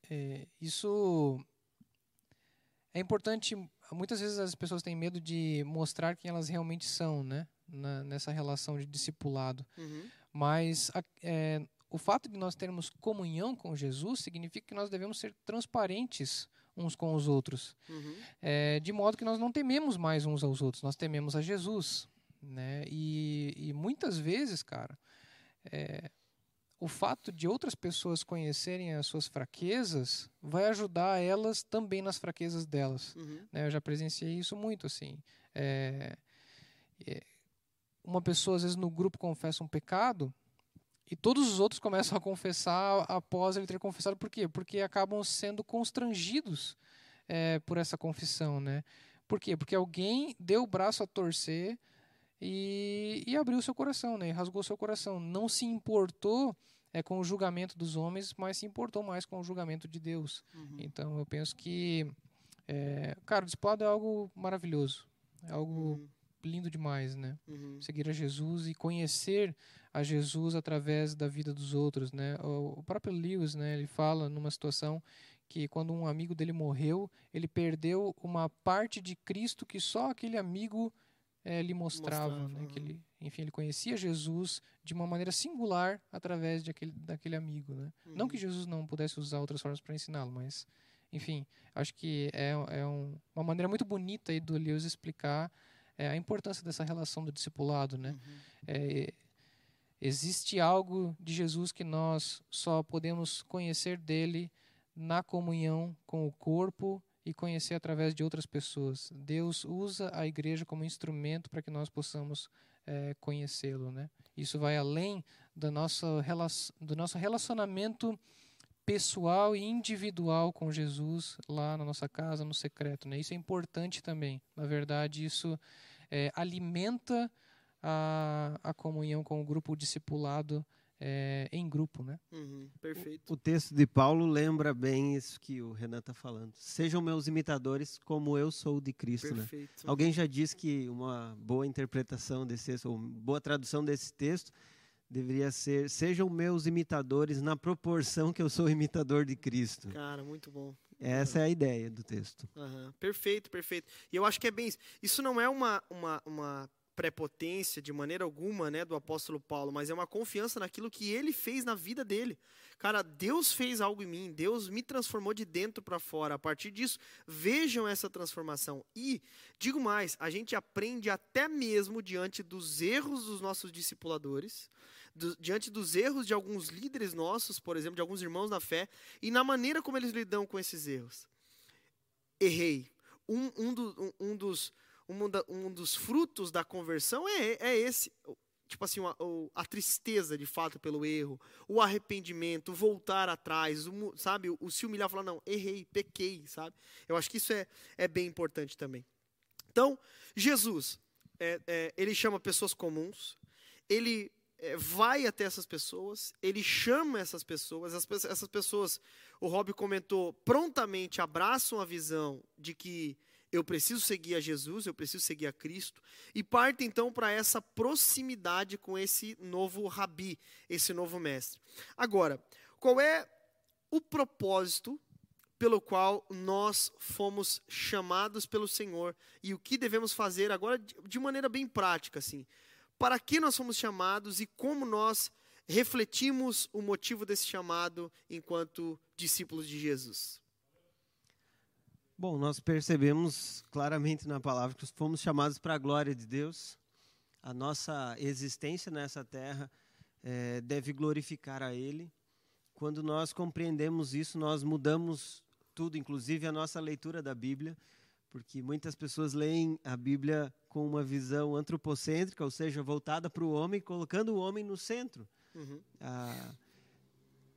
é, isso é importante. Muitas vezes as pessoas têm medo de mostrar quem elas realmente são, né? Na- nessa relação de discipulado. Uhum, Mas a- é, o fato de nós termos comunhão com Jesus significa que nós devemos ser transparentes uns com os outros, uhum, é, de modo que nós não tememos mais uns aos outros, nós tememos a Jesus, né? E, e muitas vezes, cara, é, o fato de outras pessoas conhecerem as suas fraquezas vai ajudar elas também nas fraquezas delas uhum, né? Eu já presenciei isso muito, assim. É, é, uma pessoa, às vezes, no grupo confessa um pecado e todos os outros começam a confessar após ele ter confessado. Por quê? Porque acabam sendo constrangidos é, por essa confissão, né? Por quê? Porque alguém deu o braço a torcer e, e abriu seu coração, né? Rasgou seu coração. Não se importou é, com o julgamento dos homens, mas se importou mais com o julgamento de Deus. uhum, Então eu penso que, é, cara, o discipulado é algo maravilhoso, é algo uhum, lindo demais, né? uhum. Seguir a Jesus e conhecer a Jesus através da vida dos outros, né? O, o próprio Lewis, né? Ele fala numa situação que quando um amigo dele morreu, ele perdeu uma parte de Cristo que só aquele amigo eh, lhe mostrava, Mostrava, né? Que uhum. ele, enfim, ele conhecia Jesus de uma maneira singular através de aquele, daquele amigo, né? Não que Uhum. Jesus não pudesse usar outras formas para ensiná-lo, mas, enfim, acho que é, é um- uma maneira muito bonita aí do Lewis explicar é, a importância dessa relação do discipulado, né? Uhum. É, existe algo de Jesus que nós só podemos conhecer dele na comunhão com o corpo e conhecer através de outras pessoas. Deus usa a igreja como instrumento para que nós possamos é, conhecê-lo, né? Isso vai além do nosso, do nosso relacionamento pessoal e individual com Jesus lá na nossa casa, no secreto, né? Isso é importante também. Na verdade, isso é, alimenta a, a comunhão com o grupo discipulado é, em grupo, né? Uhum, perfeito. O, o texto de Paulo lembra bem isso que o Renan está falando. Sejam meus imitadores como eu sou de Cristo, né? perfeito. Alguém já disse que uma boa interpretação desse texto, ou boa tradução desse texto, deveria ser: sejam meus imitadores na proporção que eu sou imitador de Cristo. Cara, muito bom. Essa é a ideia do texto. Aham, Perfeito, perfeito. E eu acho que é bem isso. Isso não é uma, uma, uma prepotência de maneira alguma, né, do apóstolo Paulo, mas é uma confiança naquilo que ele fez na vida dele. Cara, Deus fez algo em mim, Deus me transformou de dentro para fora. A partir disso, vejam essa transformação. E digo mais, a gente aprende até mesmo diante dos erros dos nossos discipuladores, do- diante dos erros de alguns líderes nossos, por exemplo, de alguns irmãos na fé, e na maneira como eles lidam com esses erros. Errei. Um, um, do- um- um dos um, da- um dos frutos da conversão é, é esse. Tipo assim, o- a tristeza de fato pelo erro, o arrependimento, voltar atrás, o sabe? O, o se humilhar e falar, não, errei, pequei, sabe? Eu acho que isso é, é bem importante também. Então, Jesus, é, é, ele chama pessoas comuns, ele é, vai até essas pessoas, ele chama essas pessoas, as pe- essas pessoas, o Rob comentou, prontamente abraçam a visão de que eu preciso seguir a Jesus, eu preciso seguir a Cristo, e parte então para essa proximidade com esse novo rabi, esse novo mestre. Agora, qual é o propósito pelo qual nós fomos chamados pelo Senhor e o que devemos fazer agora de- maneira bem prática assim? Para que nós fomos chamados e como nós refletimos o motivo desse chamado enquanto discípulos de Jesus? Bom, nós percebemos claramente na palavra que fomos chamados para a glória de Deus. A nossa existência nessa terra eh, deve glorificar a Ele. Quando nós compreendemos isso, nós mudamos tudo, inclusive a nossa leitura da Bíblia, porque muitas pessoas leem a Bíblia com uma visão antropocêntrica, ou seja, voltada para o homem, colocando o homem no centro. Uhum. Ah,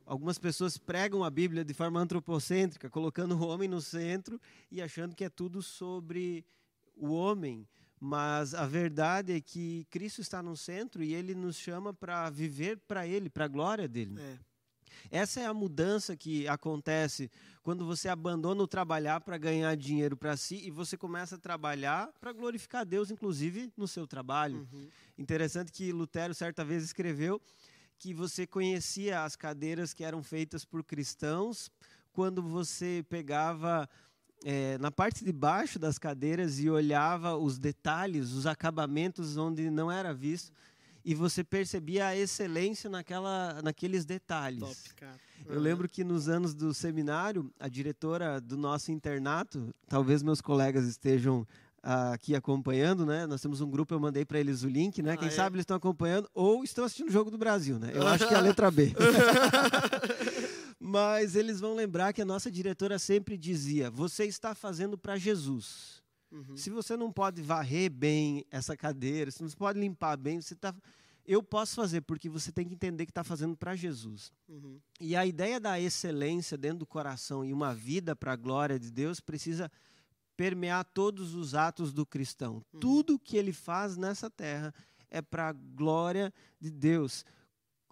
algumas pessoas pregam a Bíblia de forma antropocêntrica, colocando o homem no centro e achando que é tudo sobre o homem. Mas a verdade é que Cristo está no centro e ele nos chama para viver para ele, para a glória dele. É. Essa é a mudança que acontece quando você abandona o trabalhar para ganhar dinheiro para si e você começa a trabalhar para glorificar Deus, inclusive no seu trabalho. Uhum. Interessante que Lutero certa vez escreveu que você conhecia as cadeiras que eram feitas por cristãos quando você pegava eh, na parte de baixo das cadeiras e olhava os detalhes, os acabamentos onde não era visto e você percebia a excelência naquela, naqueles detalhes. Top, cara. Eu Uhum. lembro que nos anos do seminário, a diretora do nosso internato, talvez meus colegas estejam aqui acompanhando, né? Nós temos um grupo, eu mandei para eles o link, né? Ah, Quem é? sabe eles estão acompanhando ou estão assistindo o jogo do Brasil, né? Eu acho que é a letra B. Mas eles vão lembrar que a nossa diretora sempre dizia: "Você está fazendo para Jesus". Uhum. Se você não pode varrer bem essa cadeira, se não pode limpar bem, você tá eu posso fazer porque você tem que entender que está fazendo para Jesus. Uhum. E a ideia da excelência dentro do coração e uma vida para a glória de Deus precisa permear todos os atos do cristão. Uhum. Tudo que ele faz nessa terra é para a glória de Deus,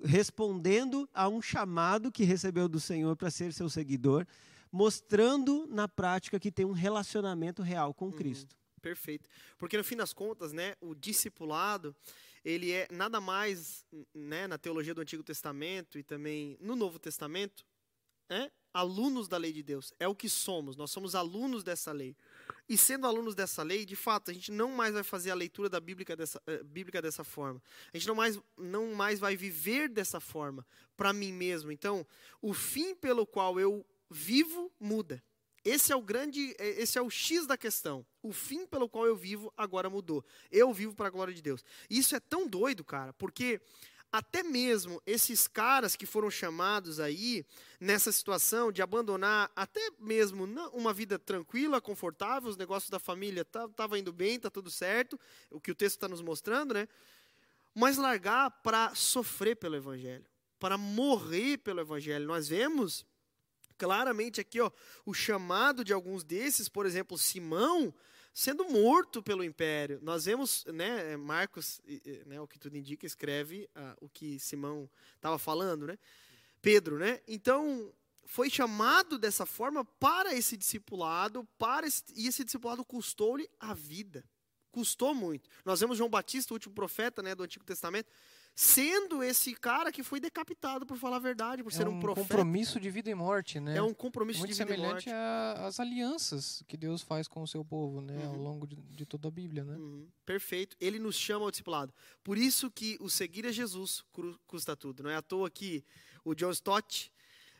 respondendo a um chamado que recebeu do Senhor para ser seu seguidor, mostrando na prática que tem um relacionamento real com Cristo. Perfeito. Porque no fim das contas, né, o discipulado, ele é nada mais, né, na teologia do Antigo Testamento e também no Novo Testamento, é alunos da lei de Deus. É o que somos. Nós somos alunos dessa lei. E sendo alunos dessa lei, de fato, a gente não mais vai fazer a leitura da Bíblia dessa, eh, bíblica dessa forma. A gente não mais, não mais vai viver dessa forma para mim mesmo. Então, o fim pelo qual eu vivo muda. Esse é o grande, eh, esse é o X da questão. O fim pelo qual eu vivo agora mudou. Eu vivo para a glória de Deus. Isso é tão doido, cara, porque até mesmo esses caras que foram chamados aí nessa situação de abandonar até mesmo uma vida tranquila, confortável, os negócios da família estavam indo bem, tá tudo certo, o que o texto está nos mostrando, né? Mas largar para sofrer pelo evangelho, para morrer pelo evangelho. Nós vemos claramente aqui, ó, o chamado de alguns desses, por exemplo, Simão, sendo morto pelo império. Nós vemos, né, Marcos, né, o que tudo indica, escreve uh, o que Simão estava falando, né? Pedro, né? Então, foi chamado dessa forma para esse discipulado, para esse, e esse discipulado custou-lhe a vida. Custou muito. Nós vemos João Batista, o último profeta, né, do Antigo Testamento, sendo esse cara que foi decapitado por falar a verdade, por é ser um, um profeta. É um compromisso de vida e morte, né? É um compromisso Muito de vida e morte. semelhante às alianças que Deus faz com o seu povo, né? Uhum. Ao longo de, de, toda a Bíblia, né? Uhum. Perfeito. Ele nos chama ao discipulado. Por isso que o seguir a Jesus custa tudo. Não é à toa que o John Stott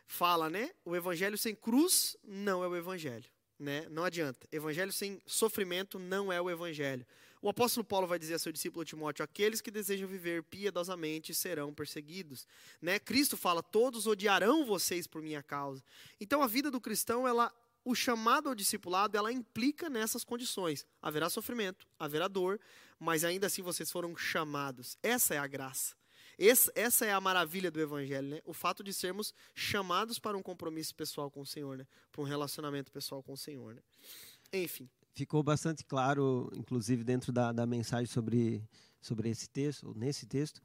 fala, né? O evangelho sem cruz não é o evangelho, né? Não adianta. Evangelho sem sofrimento não é o evangelho. O apóstolo Paulo vai dizer a seu discípulo Timóteo: aqueles que desejam viver piedosamente serão perseguidos. Né? Cristo fala: todos odiarão vocês por minha causa. Então a vida do cristão, ela, o chamado ao discipulado, ela implica nessas condições. Haverá sofrimento, haverá dor, mas ainda assim vocês foram chamados. Essa é a graça. Esse, essa é a maravilha do Evangelho, né? O fato de sermos chamados para um compromisso pessoal com o Senhor, né? Para um relacionamento pessoal com o Senhor, né? Enfim ficou bastante claro, inclusive dentro da, da mensagem sobre, sobre esse texto, ou nesse texto,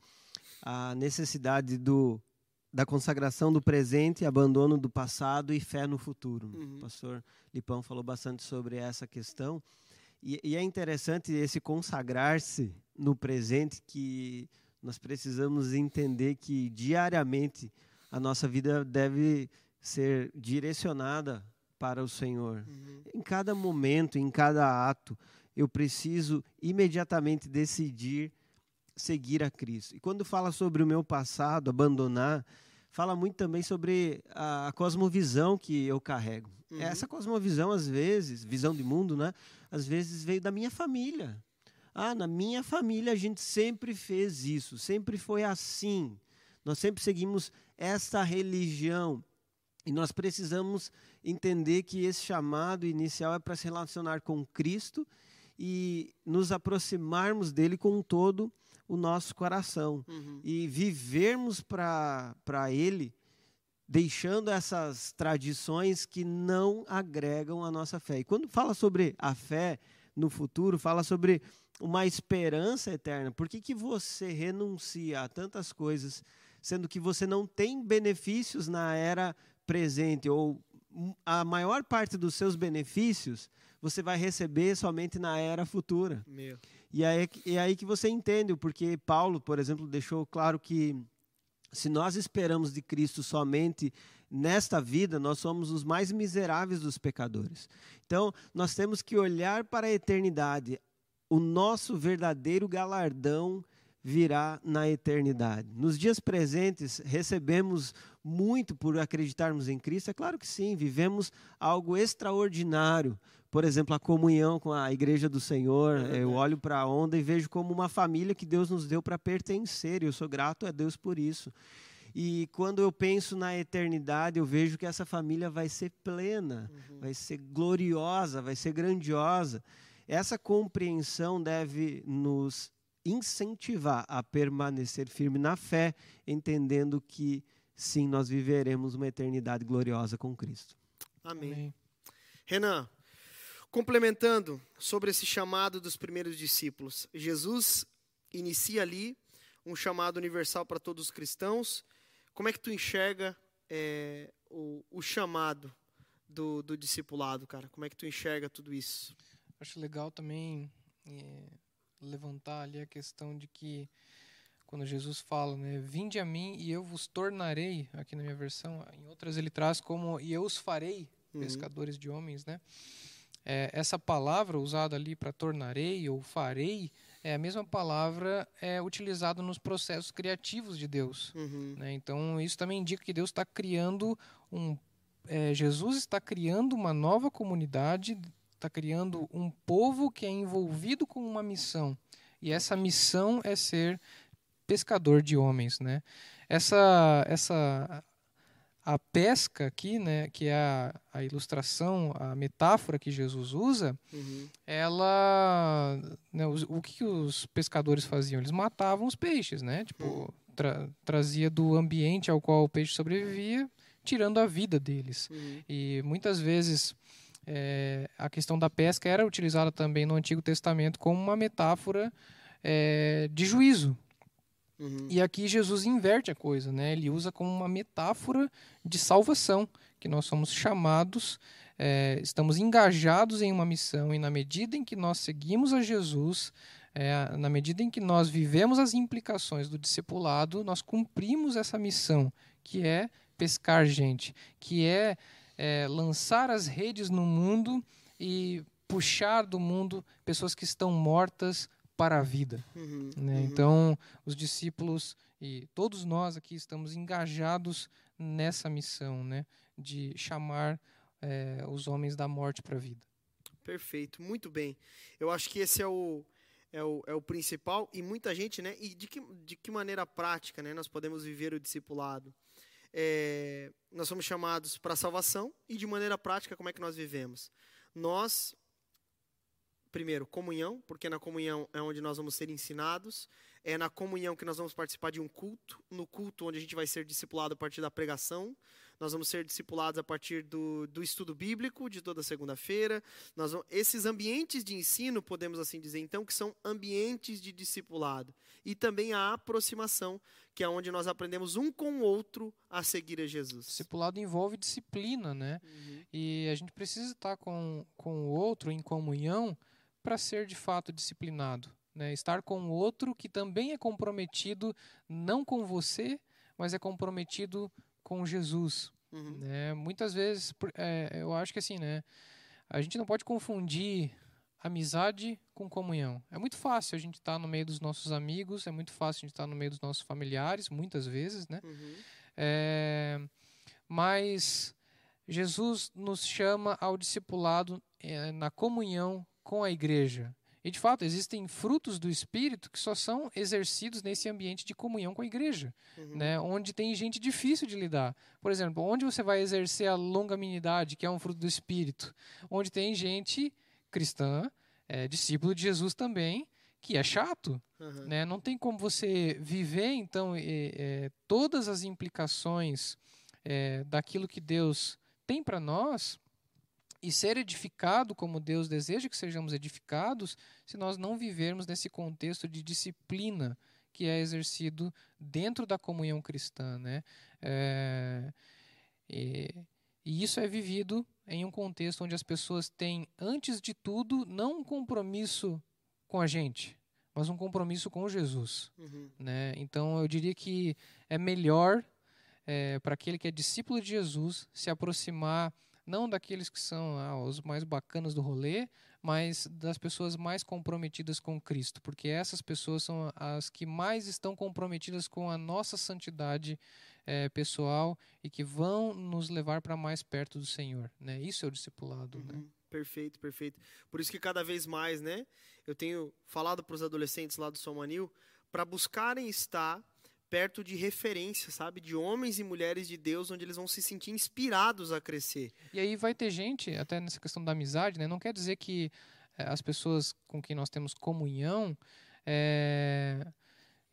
a necessidade do, da consagração do presente, abandono do passado e fé no futuro. Uhum. O pastor Lipão falou bastante sobre essa questão. E, e é interessante esse consagrar-se no presente, que nós precisamos entender que diariamente a nossa vida deve ser direcionada para o Senhor. Uhum. Em cada momento, em cada ato, eu preciso imediatamente decidir seguir a Cristo. E quando fala sobre o meu passado, abandonar, fala muito também sobre a, cosmovisão que eu carrego. Uhum. Essa cosmovisão, às vezes, visão de mundo, né? Às vezes veio da minha família. Ah, na minha família a gente sempre fez isso, sempre foi assim. Nós sempre seguimos essa religião. E nós precisamos entender que esse chamado inicial é para se relacionar com Cristo e nos aproximarmos dele com todo o nosso coração. Uhum. E vivermos para Ele, deixando essas tradições que não agregam a nossa fé. E quando fala sobre a fé no futuro, fala sobre uma esperança eterna. Por que, que você renuncia a tantas coisas, sendo que você não tem benefícios na era presente ou a maior parte dos seus benefícios você vai receber somente na era futura. Meu. E aí é aí que você entende, porque Paulo, por exemplo, deixou claro que se nós esperamos de Cristo somente nesta vida, nós somos os mais miseráveis dos pecadores. Então, nós temos que olhar para a eternidade. O nosso verdadeiro galardão virá na eternidade. Nos dias presentes, recebemos muito por acreditarmos em Cristo? É claro que sim, vivemos algo extraordinário. Por exemplo, a comunhão com a igreja do Senhor. É eu olho para a onda e vejo como uma família que Deus nos deu para pertencer. E eu sou grato a Deus por isso. E quando eu penso na eternidade, eu vejo que essa família vai ser plena, uhum. vai ser gloriosa, vai ser grandiosa. Essa compreensão deve nos incentivar a permanecer firme na fé, entendendo que sim, nós viveremos uma eternidade gloriosa com Cristo. Amém. Amém. Renan, complementando sobre esse chamado dos primeiros discípulos, Jesus inicia ali um chamado universal para todos os cristãos. Como é que tu enxerga é, o, o, chamado do, do, discipulado, cara? Como é que tu enxerga tudo isso? Acho legal também é, levantar ali a questão de que quando Jesus fala, né, vinde a mim e eu vos tornarei, aqui na minha versão, em outras ele traz como e eu os farei uhum. pescadores de homens, né? É, essa palavra usada ali para tornarei ou farei é a mesma palavra é utilizada nos processos criativos de Deus. Uhum. Né? Então isso também indica que Deus está criando um, é, Jesus está criando uma nova comunidade, está criando um povo que é envolvido com uma missão. E essa missão é ser pescador de homens, né? Essa essa a pesca aqui, né, que é a, a ilustração, a metáfora que Jesus usa, uhum. ela, né, o que, que, os pescadores faziam? Eles matavam os peixes, né? Tipo, uhum. tra, trazia do ambiente ao qual o peixe sobrevivia, tirando a vida deles. Uhum. E muitas vezes é, a questão da pesca era utilizada também no Antigo Testamento como uma metáfora é, de juízo. Uhum. E aqui Jesus inverte a coisa, né? Ele usa como uma metáfora de salvação, que nós somos chamados, é, estamos engajados em uma missão, e na medida em que nós seguimos a Jesus, é, na medida em que nós vivemos as implicações do discipulado, nós cumprimos essa missão, que é pescar gente, que é, é lançar as redes no mundo e puxar do mundo pessoas que estão mortas para a vida. Uhum. Né? Uhum. Então, os discípulos e todos nós aqui estamos engajados nessa missão, né? de chamar é, os homens da morte para a vida. Perfeito, muito bem. Eu acho que esse é o, é o, é o principal e muita gente, né? E de que, de que maneira prática, né? Nós podemos viver o discipulado. É, nós somos chamados para a salvação e de maneira prática como é que nós vivemos? Nós primeiro, comunhão, porque na comunhão é onde nós vamos ser ensinados, é na comunhão que nós vamos participar de um culto, no culto onde a gente vai ser discipulado a partir da pregação, nós vamos ser discipulados a partir do, do estudo bíblico de toda segunda-feira. Esses ambientes de ensino, podemos assim dizer, então, que são ambientes de discipulado. E também a aproximação, que é onde nós aprendemos um com o outro a seguir a Jesus. Discipulado envolve disciplina, né? Uhum. E a gente precisa estar com, com o outro em comunhão para ser de fato disciplinado. Né? Estar com o outro que também é comprometido, não com você, mas é comprometido com Jesus. Uhum. Né? Muitas vezes, é, eu acho que assim, né? A gente não pode confundir amizade com comunhão. É muito fácil a gente estar tá no meio dos nossos amigos, é muito fácil a gente estar tá no meio dos nossos familiares, muitas vezes, né? Uhum. É, mas Jesus nos chama ao discipulado é, na comunhão com a igreja. E de fato, existem frutos do Espírito que só são exercidos nesse ambiente de comunhão com a igreja, Uhum. né? onde tem gente difícil de lidar. Por exemplo, onde você vai exercer a longanimidade, que é um fruto do Espírito? Onde tem gente cristã, é, discípulo de Jesus também, que é chato. Uhum. Né? Não tem como você viver, então, é, todas as implicações é, daquilo que Deus tem para nós e ser edificado como Deus deseja que sejamos edificados, se nós não vivermos nesse contexto de disciplina que é exercido dentro da comunhão cristã, né? É, e, e isso é vivido em um contexto onde as pessoas têm, antes de tudo, não um compromisso com a gente, mas um compromisso com Jesus, Uhum. né? Então eu diria que é melhor é, para aquele que é discípulo de Jesus se aproximar não daqueles que são ah, os mais bacanas do rolê, mas das pessoas mais comprometidas com Cristo, porque essas pessoas são as que mais estão comprometidas com a nossa santidade é, pessoal e que vão nos levar para mais perto do Senhor, né? Isso é o discipulado, né? Uhum. Perfeito, perfeito. Por isso que cada vez mais, né? Eu tenho falado para os adolescentes lá do Somanil para buscarem estar perto de referência, sabe? De homens e mulheres de Deus, onde eles vão se sentir inspirados a crescer. E aí vai ter gente, até nessa questão da amizade, né? Não quer dizer que é, as pessoas com quem nós temos comunhão, é,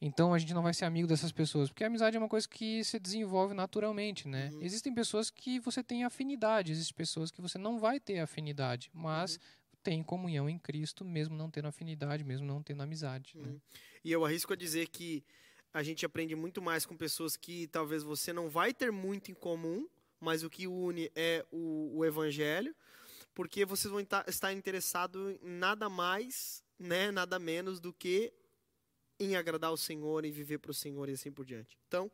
então a gente não vai ser amigo dessas pessoas, porque a amizade é uma coisa que se desenvolve naturalmente, né? Uhum. Existem pessoas que você tem afinidade, existem pessoas que você não vai ter afinidade, mas Uhum. tem comunhão em Cristo, mesmo não tendo afinidade, mesmo não tendo amizade. Né? Uhum. E eu arrisco a dizer que a gente aprende muito mais com pessoas que talvez você não vai ter muito em comum, mas o que une é o, o evangelho, porque vocês vão estar, interessados em nada mais, né, nada menos do que em agradar o Senhor, em viver para o Senhor e assim por diante. Então,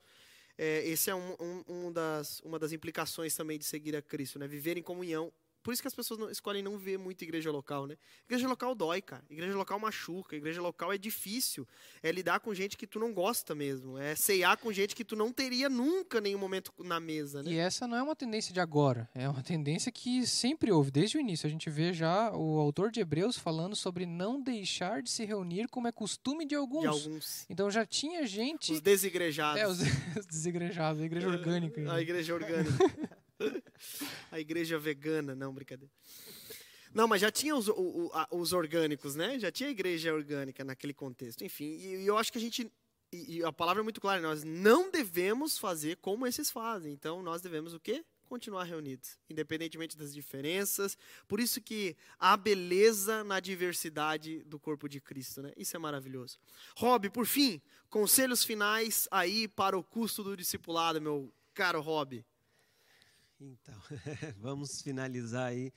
é, esse é um, um, um das, uma das implicações também de seguir a Cristo, né? Viver em comunhão. Por isso que as pessoas não, escolhem não ver muito igreja local, né? Igreja local dói, cara. Igreja local machuca. Igreja local é difícil. É lidar com gente que tu não gosta mesmo. É ceiar com gente que tu não teria nunca nenhum momento na mesa, né? E essa não é uma tendência de agora, é uma tendência que sempre houve, desde o início. A gente vê já o autor de Hebreus falando sobre não deixar de se reunir como é costume de alguns. De alguns. Então já tinha gente. Os desigrejados. É, os, os desigrejados, a igreja orgânica. A igreja orgânica. a igreja vegana, não, brincadeira. Não, mas já tinha os, o, a, os orgânicos, né? Já tinha a igreja orgânica naquele contexto. Enfim, e, e eu acho que a gente. E, e, a palavra é muito clara, nós não devemos fazer como esses fazem. Então, nós devemos o quê? continuar reunidos, independentemente das diferenças. Por isso que há beleza na diversidade do corpo de Cristo, né? Isso é maravilhoso. Rob, por fim, conselhos finais aí para o custo do discipulado, meu caro Rob. Então, vamos finalizar aí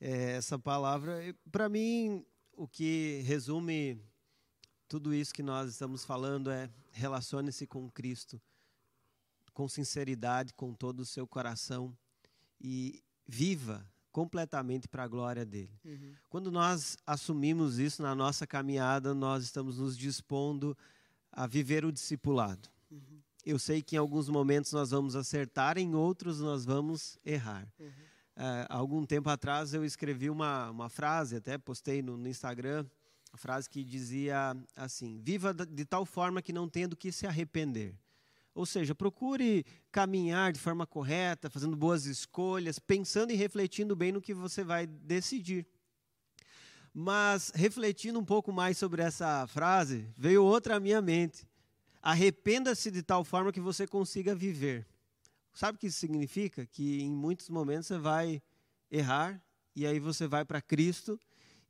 é, essa palavra. Para mim, o que resume tudo isso que nós estamos falando é relacione-se com Cristo com sinceridade, com todo o seu coração e viva completamente para a glória dele. Uhum. Quando nós assumimos isso na nossa caminhada, nós estamos nos dispondo a viver o discipulado. Uhum. Eu sei que em alguns momentos nós vamos acertar, em outros nós vamos errar. Uhum. Uh, algum tempo atrás eu escrevi uma, uma frase, até postei no, no Instagram, a frase que dizia assim: Viva de tal forma que não tenha do que se arrepender. Ou seja, procure caminhar de forma correta, fazendo boas escolhas, pensando e refletindo bem no que você vai decidir. Mas refletindo um pouco mais sobre essa frase, veio outra à minha mente. Arrependa-se de tal forma que você consiga viver. Sabe o que isso significa? Que em muitos momentos você vai errar e aí você vai para Cristo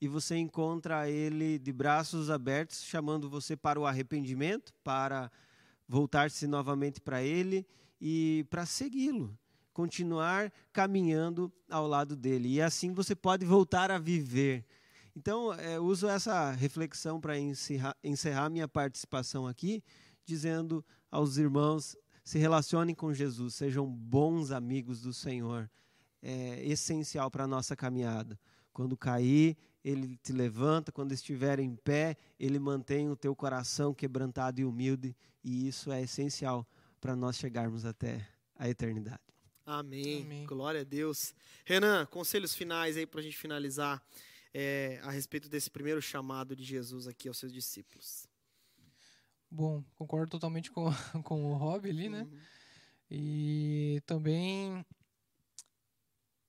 e você encontra Ele de braços abertos, chamando você para o arrependimento, para voltar-se novamente para Ele e para segui-lo, continuar caminhando ao lado dele. E assim você pode voltar a viver. Então, é, uso essa reflexão para encerrar, encerrar minha participação aqui, dizendo aos irmãos: se relacionem com Jesus, sejam bons amigos do Senhor. É essencial para a nossa caminhada. Quando cair, ele te levanta, quando estiver em pé, ele mantém o teu coração quebrantado e humilde, e isso é essencial para nós chegarmos até a eternidade. Amém. Amém. Glória a Deus. Renan, conselhos finais aí para a gente finalizar é, a respeito desse primeiro chamado de Jesus aqui aos seus discípulos. Bom, concordo totalmente com, com o Rob ali, né? Uhum. E também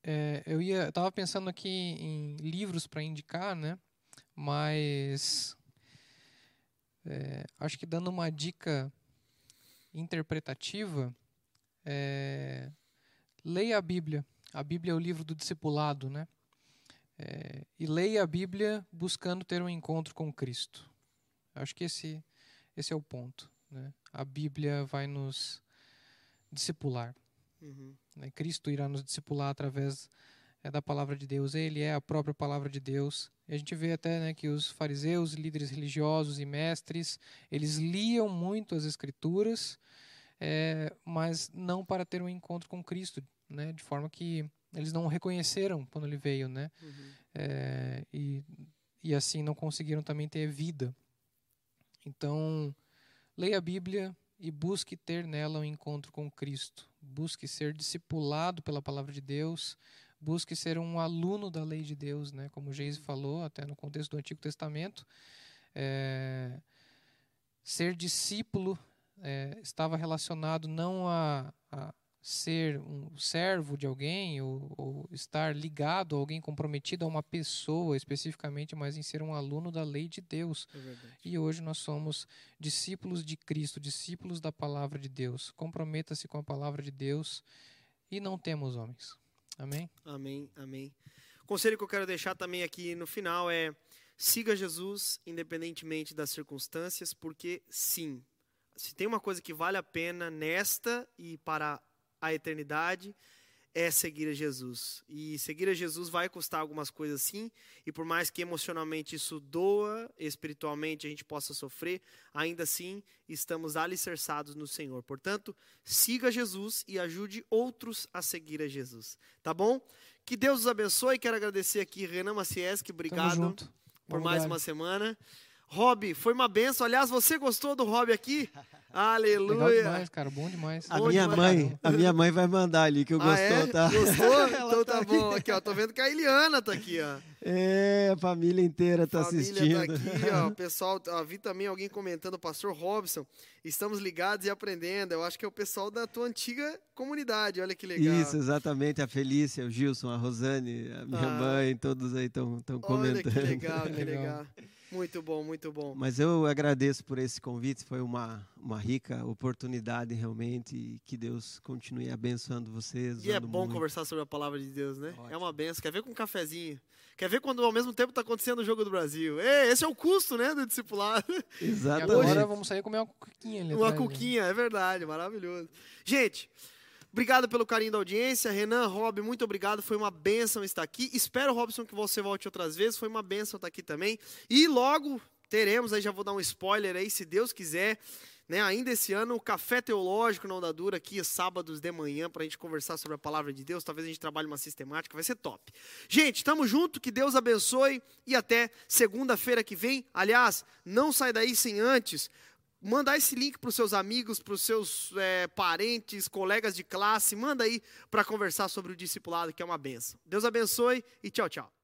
é, eu ia, estava pensando aqui em livros para indicar, né? Mas é, acho que dando uma dica interpretativa, é, leia a Bíblia. A Bíblia é o livro do discipulado, né? É, e leia a Bíblia buscando ter um encontro com Cristo. Acho que esse, esse é o ponto. Né? A Bíblia vai nos discipular. Uhum. Né? Cristo irá nos discipular através é, da palavra de Deus. Ele é a própria palavra de Deus. E a gente vê até né, que os fariseus, líderes religiosos e mestres, eles liam muito as Escrituras, é, mas não para ter um encontro com Cristo, né? de forma que eles não o reconheceram quando ele veio, né? Uhum. É, e, e assim não conseguiram também ter vida. Então, leia a Bíblia e busque ter nela um encontro com Cristo busque ser discipulado pela palavra de Deus, busque ser um aluno da lei de Deus, né? Como Geise falou, até no contexto do Antigo Testamento, é, ser discípulo é, estava relacionado não a, a ser um servo de alguém ou, ou, estar ligado a alguém comprometido a uma pessoa especificamente, mas em ser um aluno da lei de Deus. É e hoje nós somos discípulos de Cristo, discípulos da palavra de Deus. Comprometa-se com a palavra de Deus e não temos homens. Amém? Amém, amém. O conselho que eu quero deixar também aqui no final é siga Jesus independentemente das circunstâncias, porque sim, se tem uma coisa que vale a pena nesta e para a eternidade é seguir a Jesus. E seguir a Jesus vai custar algumas coisas sim, e por mais que emocionalmente isso doa, espiritualmente a gente possa sofrer, ainda assim estamos alicerçados no Senhor. Portanto, siga Jesus e ajude outros a seguir a Jesus. Tá bom? Que Deus os abençoe. Quero agradecer aqui Renan Macieski, obrigado por mais uma semana. Rob, foi uma benção. Aliás, você gostou do Rob aqui? Aleluia. Legal demais, cara, bom demais. A bom minha demais, mãe, a minha mãe vai mandar ali que eu ah, gostou, é? tá? Gostou? então tá, tá bom. Aqui, ó, tô vendo que a Eliana tá aqui, ó. É, a família inteira tá família assistindo. Tá aqui, ó. O pessoal, ó, vi também alguém comentando, o pastor Robson, estamos ligados e aprendendo. Eu acho que é o pessoal da tua antiga comunidade, olha que legal. Isso, exatamente. A Felícia, o Gilson, a Rosane, a minha ah. mãe, todos aí estão comentando. Olha que legal, que legal. Muito bom, muito bom. Mas eu agradeço por esse convite, foi uma, uma rica oportunidade realmente. E que Deus continue abençoando vocês. E é bom muito. conversar sobre a palavra de Deus, né? É Ótimo. uma benção. Quer ver com um cafezinho? Quer ver quando ao mesmo tempo está acontecendo o jogo do Brasil? É, esse é o custo, né, do discipulado. E Exatamente. agora vamos sair comer uma cuquinha ali Uma atrás, né? cuquinha, é verdade, maravilhoso. Gente, obrigado pelo carinho da audiência. Renan, Rob, muito obrigado. Foi uma benção estar aqui. Espero, Robson, que você volte outras vezes. Foi uma benção estar aqui também. E logo teremos, aí já vou dar um spoiler aí, se Deus quiser. Né, ainda esse ano, o Café Teológico na Onda Dura, aqui, sábados de manhã, para a gente conversar sobre a palavra de Deus. Talvez a gente trabalhe uma sistemática, vai ser top. Gente, tamo junto, que Deus abençoe e até segunda-feira que vem. Aliás, não sai daí sem antes mandar esse link para os seus amigos, para os seus é, parentes, colegas de classe. Manda aí para conversar sobre o discipulado, que é uma benção. Deus abençoe e tchau, tchau.